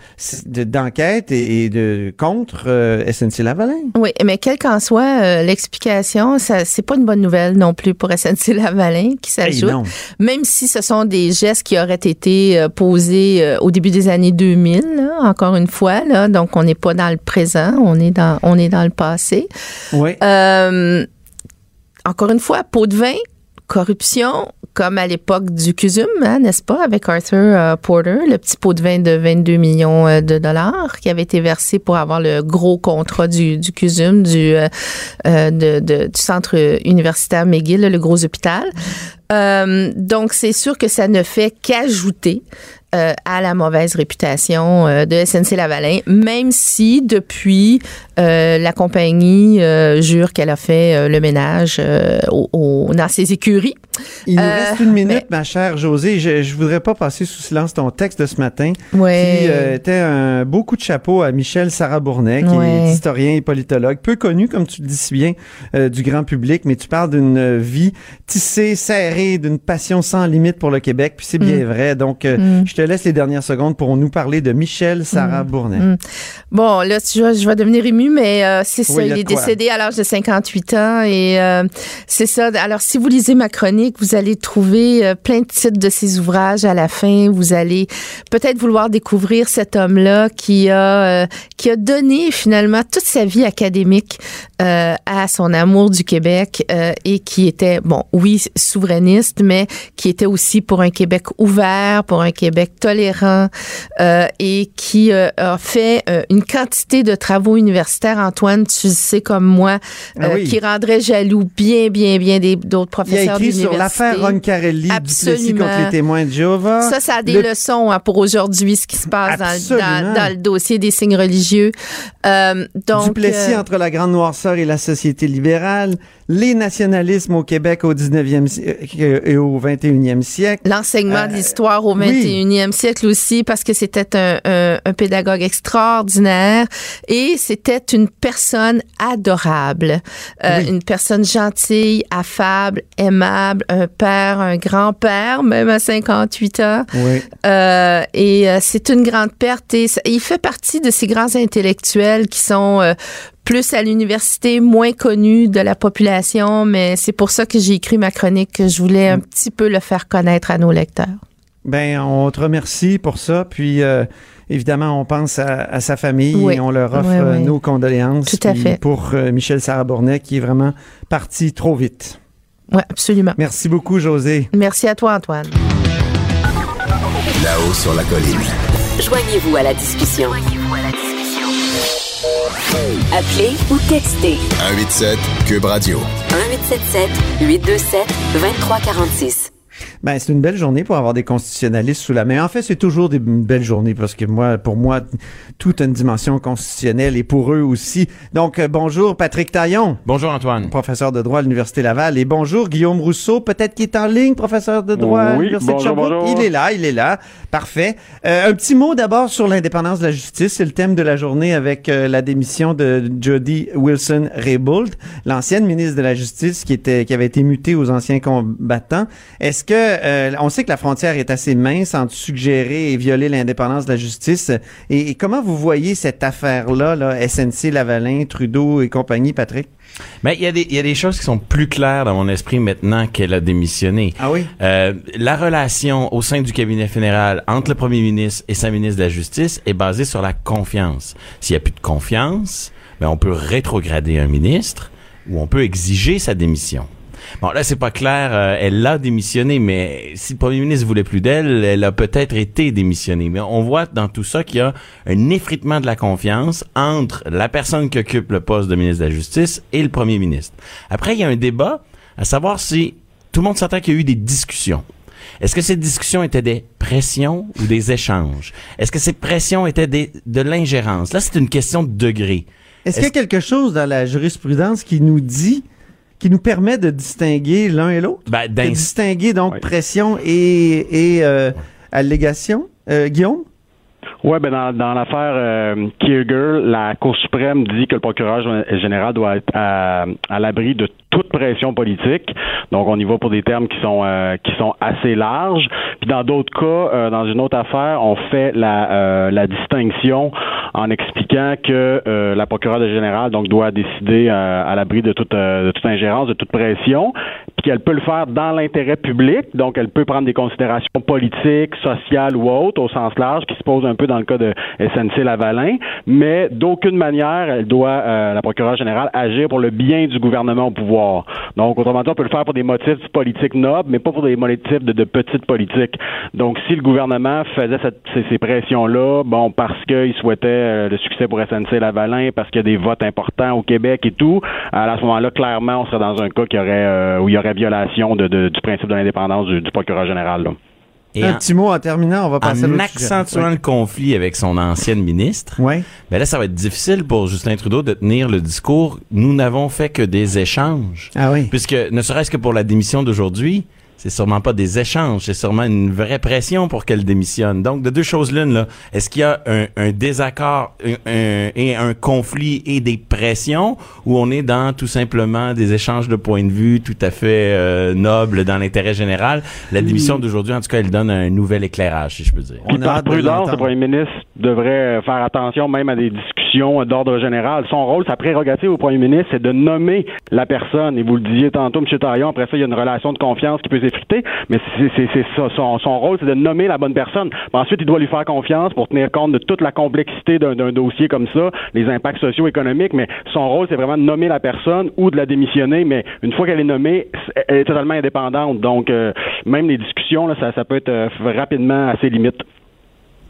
de- d'enquête et, et de contre euh, SNC Lavalin. Oui, mais quelle qu'en soit l'explication, ça c'est pas une bonne nouvelle non plus pour SNC Lavalin qui Hey, s'ajoute. non. même si ce sont des gestes qui auraient été posés au début des années 2000, là, encore une fois, là, donc on n'est pas dans le présent, on est dans on est dans le passé. Oui. Euh, encore une fois, pot de vin, corruption, comme à l'époque du CUSUM, hein, n'est-ce pas, avec Arthur euh, Porter, le petit pot de vin de 22 millions euh, de dollars qui avait été versé pour avoir le gros contrat du, du CUSUM, du, euh, de, de- du centre universitaire McGill, le gros hôpital. Donc, c'est sûr que ça ne fait qu'ajouter euh, à la mauvaise réputation euh, de SNC Lavalin, même si depuis euh, la compagnie jure qu'elle a fait le ménage au- au- dans ses écuries. Il nous reste une minute, ma chère Josée. Je, je voudrais pas passer sous silence ton texte de ce matin, Ouais. qui était un beau coup de chapeau à Michel Sarah-Bournet, qui Ouais. est historien et politologue, peu connu, comme tu le dis si bien, du grand public, mais tu parles d'une vie tissée, serrée, d'une passion sans limite pour le Québec, puis c'est bien Mm. vrai. Donc, Mm. je te laisse les dernières secondes pour nous parler de Michel Sarah-Bournet. Mm. Bon, là, tu vois, je vais devenir ému, mais euh, c'est ça. Oui, il est quoi. décédé à l'âge de 58 ans et euh, c'est ça. Alors, si vous lisez ma chronique, vous allez trouver euh, plein de titres de ses ouvrages à la fin. Vous allez peut-être vouloir découvrir cet homme-là qui a qui a donné finalement toute sa vie académique à son amour du Québec et qui était bon, oui, souverainiste, mais qui était aussi pour un Québec ouvert, pour un Québec tolérant euh, et qui euh, a fait euh, une quantité de travaux universitaires, Antoine, tu le sais comme moi, Ah euh, oui. qui rendrait jaloux bien, bien, bien d'autres Il a professeurs écrit sur d'université. l'affaire Roncarelli, Duplessis Absolument. contre les témoins de Jéhovah. Ça, ça a des Le- leçons hein, pour aujourd'hui, ce qui se passe dans, dans, dans le dossier des signes religieux. Euh, donc, Duplessis euh, entre la grande noirceur et la société libérale, les nationalismes au Québec au 19e siècle et au 21e siècle. L'enseignement de l'histoire au oui. 21e siècle aussi, parce que c'était un, un- un pédagogue extraordinaire et c'était une personne adorable, Euh, Oui. une personne gentille, affable, aimable, un père, un grand-père, même à 58 ans. Oui. Euh, et euh, c'est une grande perte. Et il fait partie de ces grands intellectuels qui sont euh, plus à l'université, moins connus de la population. Mais c'est pour ça que j'ai écrit ma chronique, que je voulais un petit peu le faire connaître à nos lecteurs. Ben, on te remercie pour ça. Puis, euh, évidemment, on pense à, à sa famille Oui. et on leur offre Oui, euh, oui. nos condoléances. Tout à fait. Pour euh, Michel Sarah-Bournet, qui est vraiment parti trop vite. Oui, absolument. Merci beaucoup, José. Merci à toi, Antoine. Là-haut sur la colline. Joignez-vous à la discussion. Appelez ou textez 187 Cube Radio. 1877 827 2346. Ben, c'est une belle journée pour avoir des constitutionnalistes sous la main. En fait, c'est toujours des une belle journée parce que moi, pour moi, toute une dimension constitutionnelle et pour eux aussi. Donc, euh, bonjour Patrick Taillon. Bonjour Antoine. Professeur de droit à l'Université Laval. Et bonjour Guillaume Rousseau, peut-être qui est en ligne, professeur de droit à Oui, l'Université de bonjour, Sherbrooke. bonjour. Il est là, il est là. Parfait. Euh, un petit mot d'abord sur l'indépendance de la justice. C'est le thème de la journée avec euh, la démission de Jody Wilson-Raybould, l'ancienne ministre de la Justice qui était qui avait été mutée aux anciens combattants. Est-ce que euh, on sait que la frontière est assez mince entre suggérer et violer l'indépendance de la justice et, et comment vous voyez cette affaire-là, là, SNC Lavalin, Trudeau et compagnie, Patrick? Mais il y, a des- il y a des choses qui sont plus claires dans mon esprit maintenant qu'elle a démissionné. Ah oui? Euh, la relation au sein du cabinet fédéral entre le premier ministre et sa ministre de la Justice est basée sur la confiance. S'il n'y a plus de confiance, ben on peut rétrograder un ministre ou on peut exiger sa démission. Bon, là, c'est pas clair. euh, elle l'a démissionné, mais si le premier ministre voulait plus d'elle, elle a peut-être été démissionnée. Mais on voit dans tout ça qu'il y a un effritement de la confiance entre la personne qui occupe le poste de ministre de la Justice et le premier ministre. Après, il y a un débat à savoir si tout le monde s'entend qu'il y a eu des discussions. Est-ce que ces discussions étaient des pressions ou des échanges? Est-ce que ces pressions étaient des, de l'ingérence? Là, c'est une question de degré. Est-ce qu'il y a quelque chose dans la jurisprudence qui nous dit, qui nous permet de distinguer l'un et l'autre? Ben, De distinguer donc Oui. pression et, et euh, allégation? Euh, Guillaume? Oui, ben dans, dans l'affaire euh, Kierger, la Cour suprême dit que le procureur gén- général doit être à, à l'abri de toute pression politique. Donc, on y va pour des termes qui sont euh, qui sont assez larges. Puis dans d'autres cas, euh, dans une autre affaire, on fait la, euh, la distinction en expliquant que euh, la procureure générale donc doit décider euh, à l'abri de toute de toute ingérence, de toute pression. Puis qu'elle peut le faire dans l'intérêt public, donc elle peut prendre des considérations politiques, sociales ou autres au sens large, qui se pose un peu dans le cas de SNC-Lavalin, mais d'aucune manière, elle doit, euh, la procureure générale, agir pour le bien du gouvernement au pouvoir. Donc, autrement dit, on peut le faire pour des motifs politiques nobles, mais pas pour des motifs de, de petites politiques. Donc, si le gouvernement faisait ces, pressions-là, bon, parce qu'il souhaitait euh, le succès pour SNC-Lavalin, parce qu'il y a des votes importants au Québec et tout, à ce moment-là, clairement, on serait dans un cas qui aurait, euh, où il y aurait violation de, de- du principe de l'indépendance du, du procureur général. là. Et Un en- petit mot en terminant, on va passer à en accentuant sujet. le conflit avec son ancienne ministre, Ouais. ben là, ça va être difficile pour Justin Trudeau de tenir le discours. Nous n'avons fait que des échanges. Ah oui. Puisque, ne serait-ce que pour la démission d'aujourd'hui, c'est sûrement pas des échanges, c'est sûrement une vraie pression pour qu'elle démissionne. Donc, de deux choses l'une, là. Est-ce qu'il y a un, un désaccord un- un- et un conflit et des pressions ou on est dans tout simplement des échanges de points de vue tout à fait euh, nobles dans l'intérêt général? La démission d'aujourd'hui, en tout cas, elle donne un nouvel éclairage, si je peux dire. On Puis a par prudence, le premier ministre devrait euh, faire attention même à des discussions d'ordre général. Son rôle, sa prérogative au premier ministre, c'est de nommer la personne. Et vous le disiez tantôt, M. Taillon, après ça, il y a une relation de confiance qui peut s'effriter, mais c'est. Son, rôle, c'est de nommer la bonne personne. Ensuite, il doit lui faire confiance pour tenir compte de toute la complexité d'un dossier comme ça, les impacts socio-économiques, mais son rôle, c'est vraiment de nommer la personne ou de la démissionner, mais une fois qu'elle est nommée, elle est totalement indépendante. Donc, euh, même les discussions, ça, peut être euh, rapidement assez limite.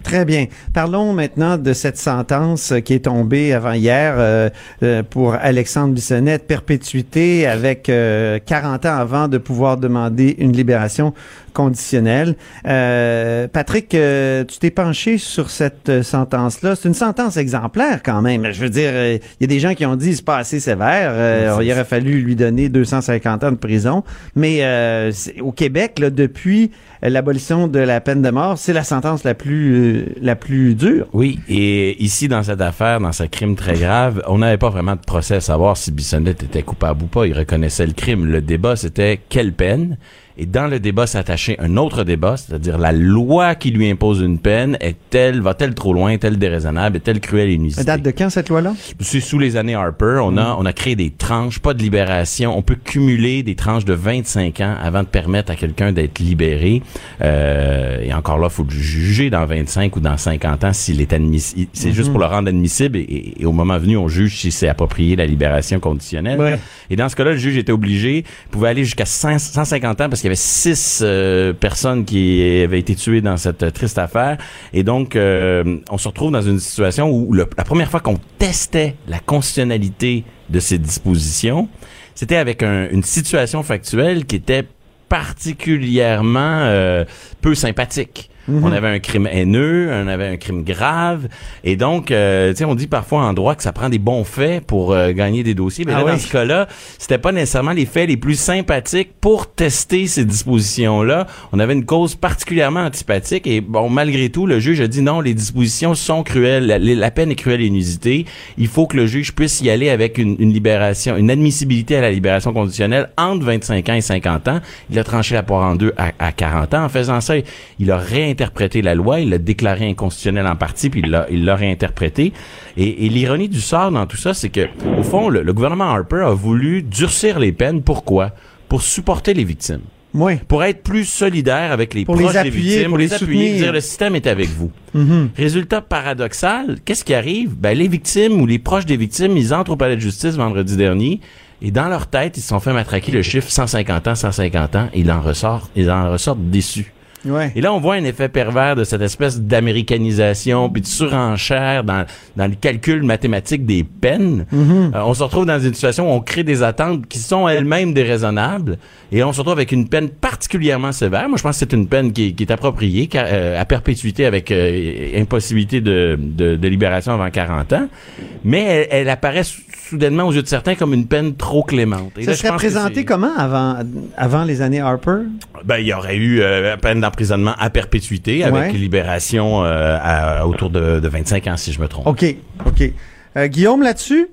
Très bien. Parlons maintenant de cette sentence euh, qui est tombée avant hier euh, euh, pour Alexandre Bissonnette, perpétuité avec euh, 40 ans avant de pouvoir demander une libération conditionnelle. Euh, Patrick, euh, tu t'es penché sur cette euh, sentence-là. C'est une sentence exemplaire quand même. Je veux dire, euh, il y a des gens qui ont dit c'est pas assez sévère. Euh, il aurait fallu lui donner 250 ans de prison. Mais euh, au Québec, là, depuis l'abolition de la peine de mort, c'est la sentence la plus euh, la plus dure. Oui, et ici, dans cette affaire, dans ce crime très grave, on n'avait pas vraiment de procès à savoir si Bissonnette était coupable ou pas. Il reconnaissait le crime. Le débat, c'était quelle peine? Et dans le débat s'attachait un autre débat, c'est-à-dire la loi qui lui impose une peine est-elle, va-t-elle trop loin, est-elle déraisonnable, est-elle cruelle et inusitée? date de quand cette loi-là? C'est sous les années Harper. On a, on a créé des tranches, pas de libération. On peut cumuler des tranches de 25 ans avant de permettre à quelqu'un d'être libéré. Euh, et encore là, faut le juger dans 25 ou dans 50 ans s'il est admissible. C'est juste pour le rendre admissible et, et- et au moment venu, on juge si c'est approprié la libération conditionnelle. Ouais. Et dans ce cas-là, le juge était obligé, pouvait aller jusqu'à 100 150 ans parce qu'il y avait six euh, personnes qui avaient été tuées dans cette euh, triste affaire. Et donc, euh, on se retrouve dans une situation où la première fois qu'on testait la constitutionnalité de ces dispositions, c'était avec un- une situation factuelle qui était particulièrement euh, peu sympathique. On avait un crime haineux, on avait un crime grave, et donc, euh, tu sais, on dit parfois en droit que ça prend des bons faits pour euh, gagner des dossiers, mais Ah là, oui. dans ce cas-là, c'était pas nécessairement les faits les plus sympathiques pour tester ces dispositions-là. On avait une cause particulièrement antipathique, et bon, malgré tout, le juge a dit non, les dispositions sont cruelles, la, la peine est cruelle et inusitée. Il faut que le juge puisse y aller avec une, une libération, une admissibilité à la libération conditionnelle entre 25 ans et 50 ans. Il a tranché la poire en deux à, à 40 ans. En faisant ça, il a réinterprété la loi, il l'a déclaré inconstitutionnel en partie, puis il l'a, il l'a réinterprété. Et, et l'ironie du sort dans tout ça, c'est que, au fond, le, le gouvernement Harper a voulu durcir les peines. Pourquoi? Pour supporter les victimes. Oui. Pour être plus solidaire avec les Pour les proches des victimes, pour les appuyer, soutenir. dire le système est avec vous. Mhm. Résultat paradoxal, qu'est-ce qui arrive? Ben, les victimes ou les proches des victimes, ils entrent au palais de justice vendredi dernier et dans leur tête, ils se sont fait matraquer le chiffre 150 ans, 150 ans et ils en ressortent, ils en ressortent déçus. Ouais. Et là, on voit un effet pervers de cette espèce d'américanisation puis de surenchère dans, dans le calcul mathématique des peines. Mhm. Euh, on se retrouve dans une situation où on crée des attentes qui sont elles-mêmes déraisonnables et on se retrouve avec une peine particulièrement sévère. Moi, je pense que c'est une peine qui, qui est appropriée car, euh, à perpétuité avec euh, impossibilité de, de, de libération avant 40 ans, mais elle, elle apparaît soudainement aux yeux de certains comme une peine trop clémente. Et Ça là, serait présenté comment avant, avant les années Harper? ben, il y aurait eu euh, peine d'emprisonnement à perpétuité avec Ouais. libération euh, à- autour de, de 25 ans, si je me trompe. OK, OK. Euh, Guillaume, là-dessus?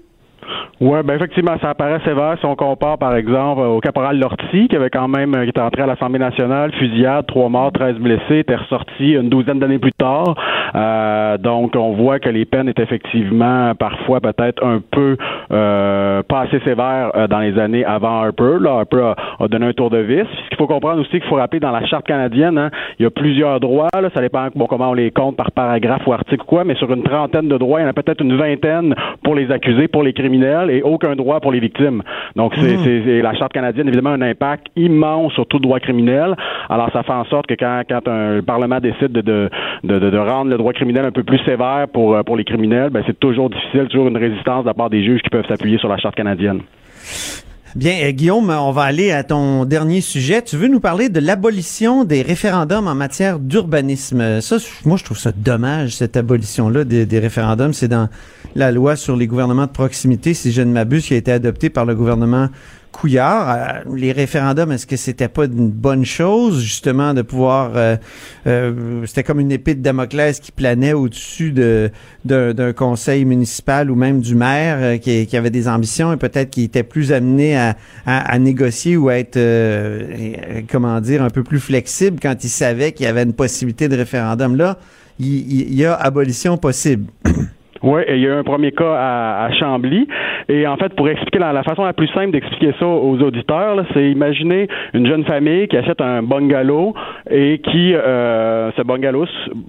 Oui, ben effectivement, ça apparaît sévère si on compare, par exemple, au caporal Lortie, qui avait quand même, qui était entré à l'Assemblée nationale, fusillade, trois morts, 13 blessés, était ressorti une douzaine d'années plus tard. Euh, donc, on voit que les peines étaient effectivement parfois peut-être un peu euh, pas assez sévères euh, dans les années avant Harper. Là, Harper a, a donné un tour de vis. Ce qu'il faut comprendre aussi, qu'il faut rappeler dans la charte canadienne, hein, il y a plusieurs droits. Là, ça dépend bon, comment on les compte par paragraphe ou article ou quoi, mais sur une trentaine de droits, il y en a peut-être une vingtaine pour les accusés, pour les criminels et aucun droit pour les victimes. Donc, c'est, c'est- la Charte canadienne, évidemment, a un impact immense sur tout droit criminel. Alors, ça fait en sorte que quand, quand un Parlement décide de, de, de, de- de rendre le droit criminel un peu plus sévère pour, euh, pour les criminels, ben, c'est toujours difficile, toujours une résistance de la part des juges qui peuvent s'appuyer sur la Charte canadienne. Bien, euh, Guillaume, on va aller à ton dernier sujet. Tu veux nous parler de l'abolition des référendums en matière d'urbanisme? Ça, moi, je trouve ça dommage, cette abolition-là des, des référendums. C'est dans la loi sur les gouvernements de proximité, si je ne m'abuse, qui a été adoptée par le gouvernement Couillard. Euh, les référendums, est-ce que c'était pas une bonne chose, justement, de pouvoir... euh, euh, c'était comme une épée de Damoclès qui planait au-dessus de, d'un, conseil municipal ou même du maire qui, avait des ambitions et peut-être qui était plus amené à, négocier ou à être, comment dire, un peu plus flexible quand il savait qu'il y avait une possibilité de référendum. Là, il y a abolition possible. Oui, il y a eu un premier cas à, à Chambly. Et en fait, pour expliquer la, façon la plus simple d'expliquer ça aux auditeurs, c'est imaginer une jeune famille qui achète un bungalow et qui euh, ce bungalow,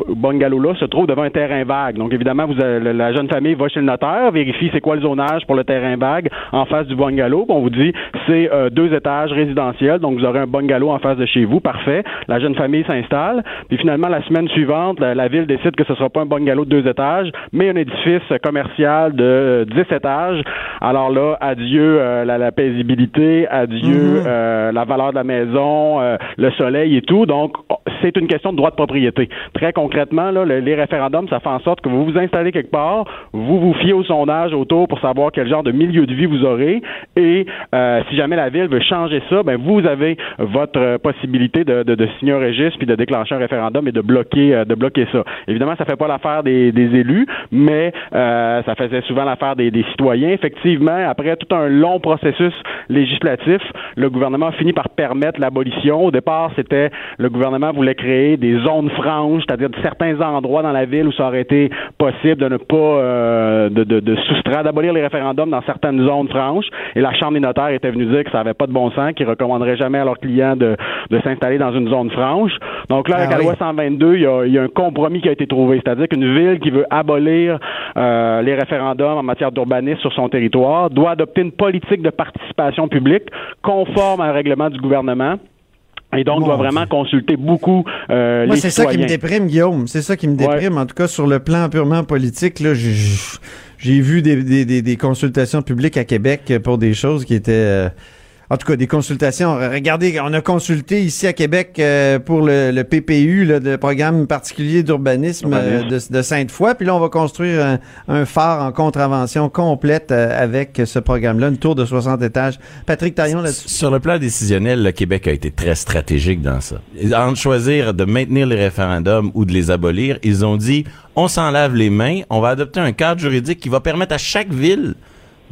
bungalow-là se trouve devant un terrain vague. Donc évidemment, vous la- jeune famille va chez le notaire, vérifie c'est quoi le zonage pour le terrain vague en face du bungalow. On vous dit c'est euh, deux étages résidentiels, donc vous aurez un bungalow en face de chez vous, parfait. La jeune famille s'installe, puis finalement la semaine suivante, la, la ville décide que ce sera pas un bungalow de deux étages, mais un édifice commercial de euh, 10 étages. Alors là, adieu euh, la, la paisibilité, adieu euh, la valeur de la maison, euh, le soleil et tout. Donc, oh, c'est une question de droit de propriété. Très concrètement, là, le- les référendums, ça fait en sorte que vous vous installez quelque part, vous vous fiez au sondage autour pour savoir quel genre de milieu de vie vous aurez, et euh, si jamais la ville veut changer ça, ben vous avez votre euh, possibilité de, de, de signer un registre puis de déclencher un référendum et de bloquer euh, de bloquer ça. Évidemment, ça fait pas l'affaire des, des élus, mais euh, ça faisait souvent l'affaire des, des citoyens. Effectivement, après tout un long processus législatif, le gouvernement a fini par permettre l'abolition. Au départ, c'était le gouvernement voulait créer des zones franches, c'est-à-dire certains endroits dans la ville où ça aurait été possible de ne pas euh, de, de, de soustraire, d'abolir les référendums dans certaines zones franches. Et la Chambre des notaires était venue dire que ça n'avait pas de bon sens, qu'ils recommanderaient jamais à leurs clients de, de s'installer dans une zone franche. Donc là, avec Ah la loi 122, il y, a, il y a un compromis qui a été trouvé, c'est-à-dire qu'une ville qui veut abolir euh, les référendums en matière d'urbanisme sur son territoire doit adopter une politique de participation publique conforme à un règlement du gouvernement. Et donc, Mon doit vraiment consulter beaucoup euh, Moi, les c'est ça qui me citoyens. déprime, Guillaume. C'est ça qui me déprime. En tout cas, sur le plan purement politique, là, j'ai- j'ai vu des, des, des, des consultations publiques à Québec pour des choses qui étaient... euh, en tout cas, des consultations. Regardez, on a consulté ici à Québec euh, pour le, le PPU, là, le programme particulier d'urbanisme euh, de, de Sainte-Foy. Puis là, on va construire un, un phare en contravention complète euh, avec ce programme-là, une tour de 60 étages. Patrick Taillon, là-dessus. Sur le plan décisionnel, le Québec a été très stratégique dans ça. Entre choisir de maintenir les référendums ou de les abolir, ils ont dit on s'en lave les mains, on va adopter un cadre juridique qui va permettre à chaque ville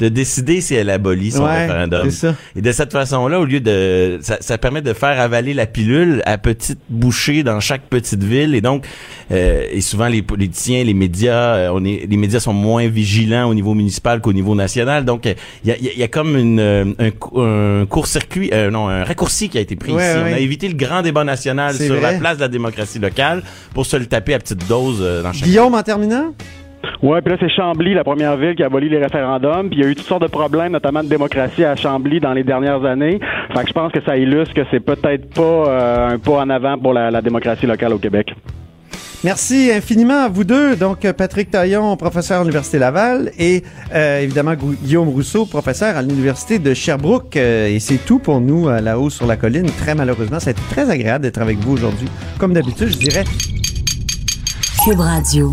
de décider si elle abolit son Ouais, référendum. ça. Et de cette façon-là, au lieu de, ça, ça permet de faire avaler la pilule à petites bouchées dans chaque petite ville. Et donc, euh, et souvent les politiciens, les médias, euh, on est, les médias sont moins vigilants au niveau municipal qu'au niveau national. Donc, euh, il y a, y a- y a comme une, euh, un, un court-circuit, euh, non, un raccourci qui a été pris Ouais, ici. ouais. On a évité le grand débat national sur vrai. la place de la démocratie locale pour se le taper à petite dose dans chaque Guillaume, en terminant? Ouais, puis là, c'est Chambly, la première ville qui a aboli les référendums. Puis il y a eu toutes sortes de problèmes, notamment de démocratie à Chambly dans les dernières années. Fait que je pense que ça illustre que c'est peut-être pas euh, un pas en avant pour la, la démocratie locale au Québec. Merci infiniment à vous deux. Donc, Patrick Taillon, professeur à l'Université Laval, et euh, évidemment Guillaume Rousseau, professeur à l'Université de Sherbrooke. Euh, et c'est tout pour nous à la haut sur la colline. Très malheureusement, ça a été très agréable d'être avec vous aujourd'hui. Comme d'habitude, je dirais Cube Radio.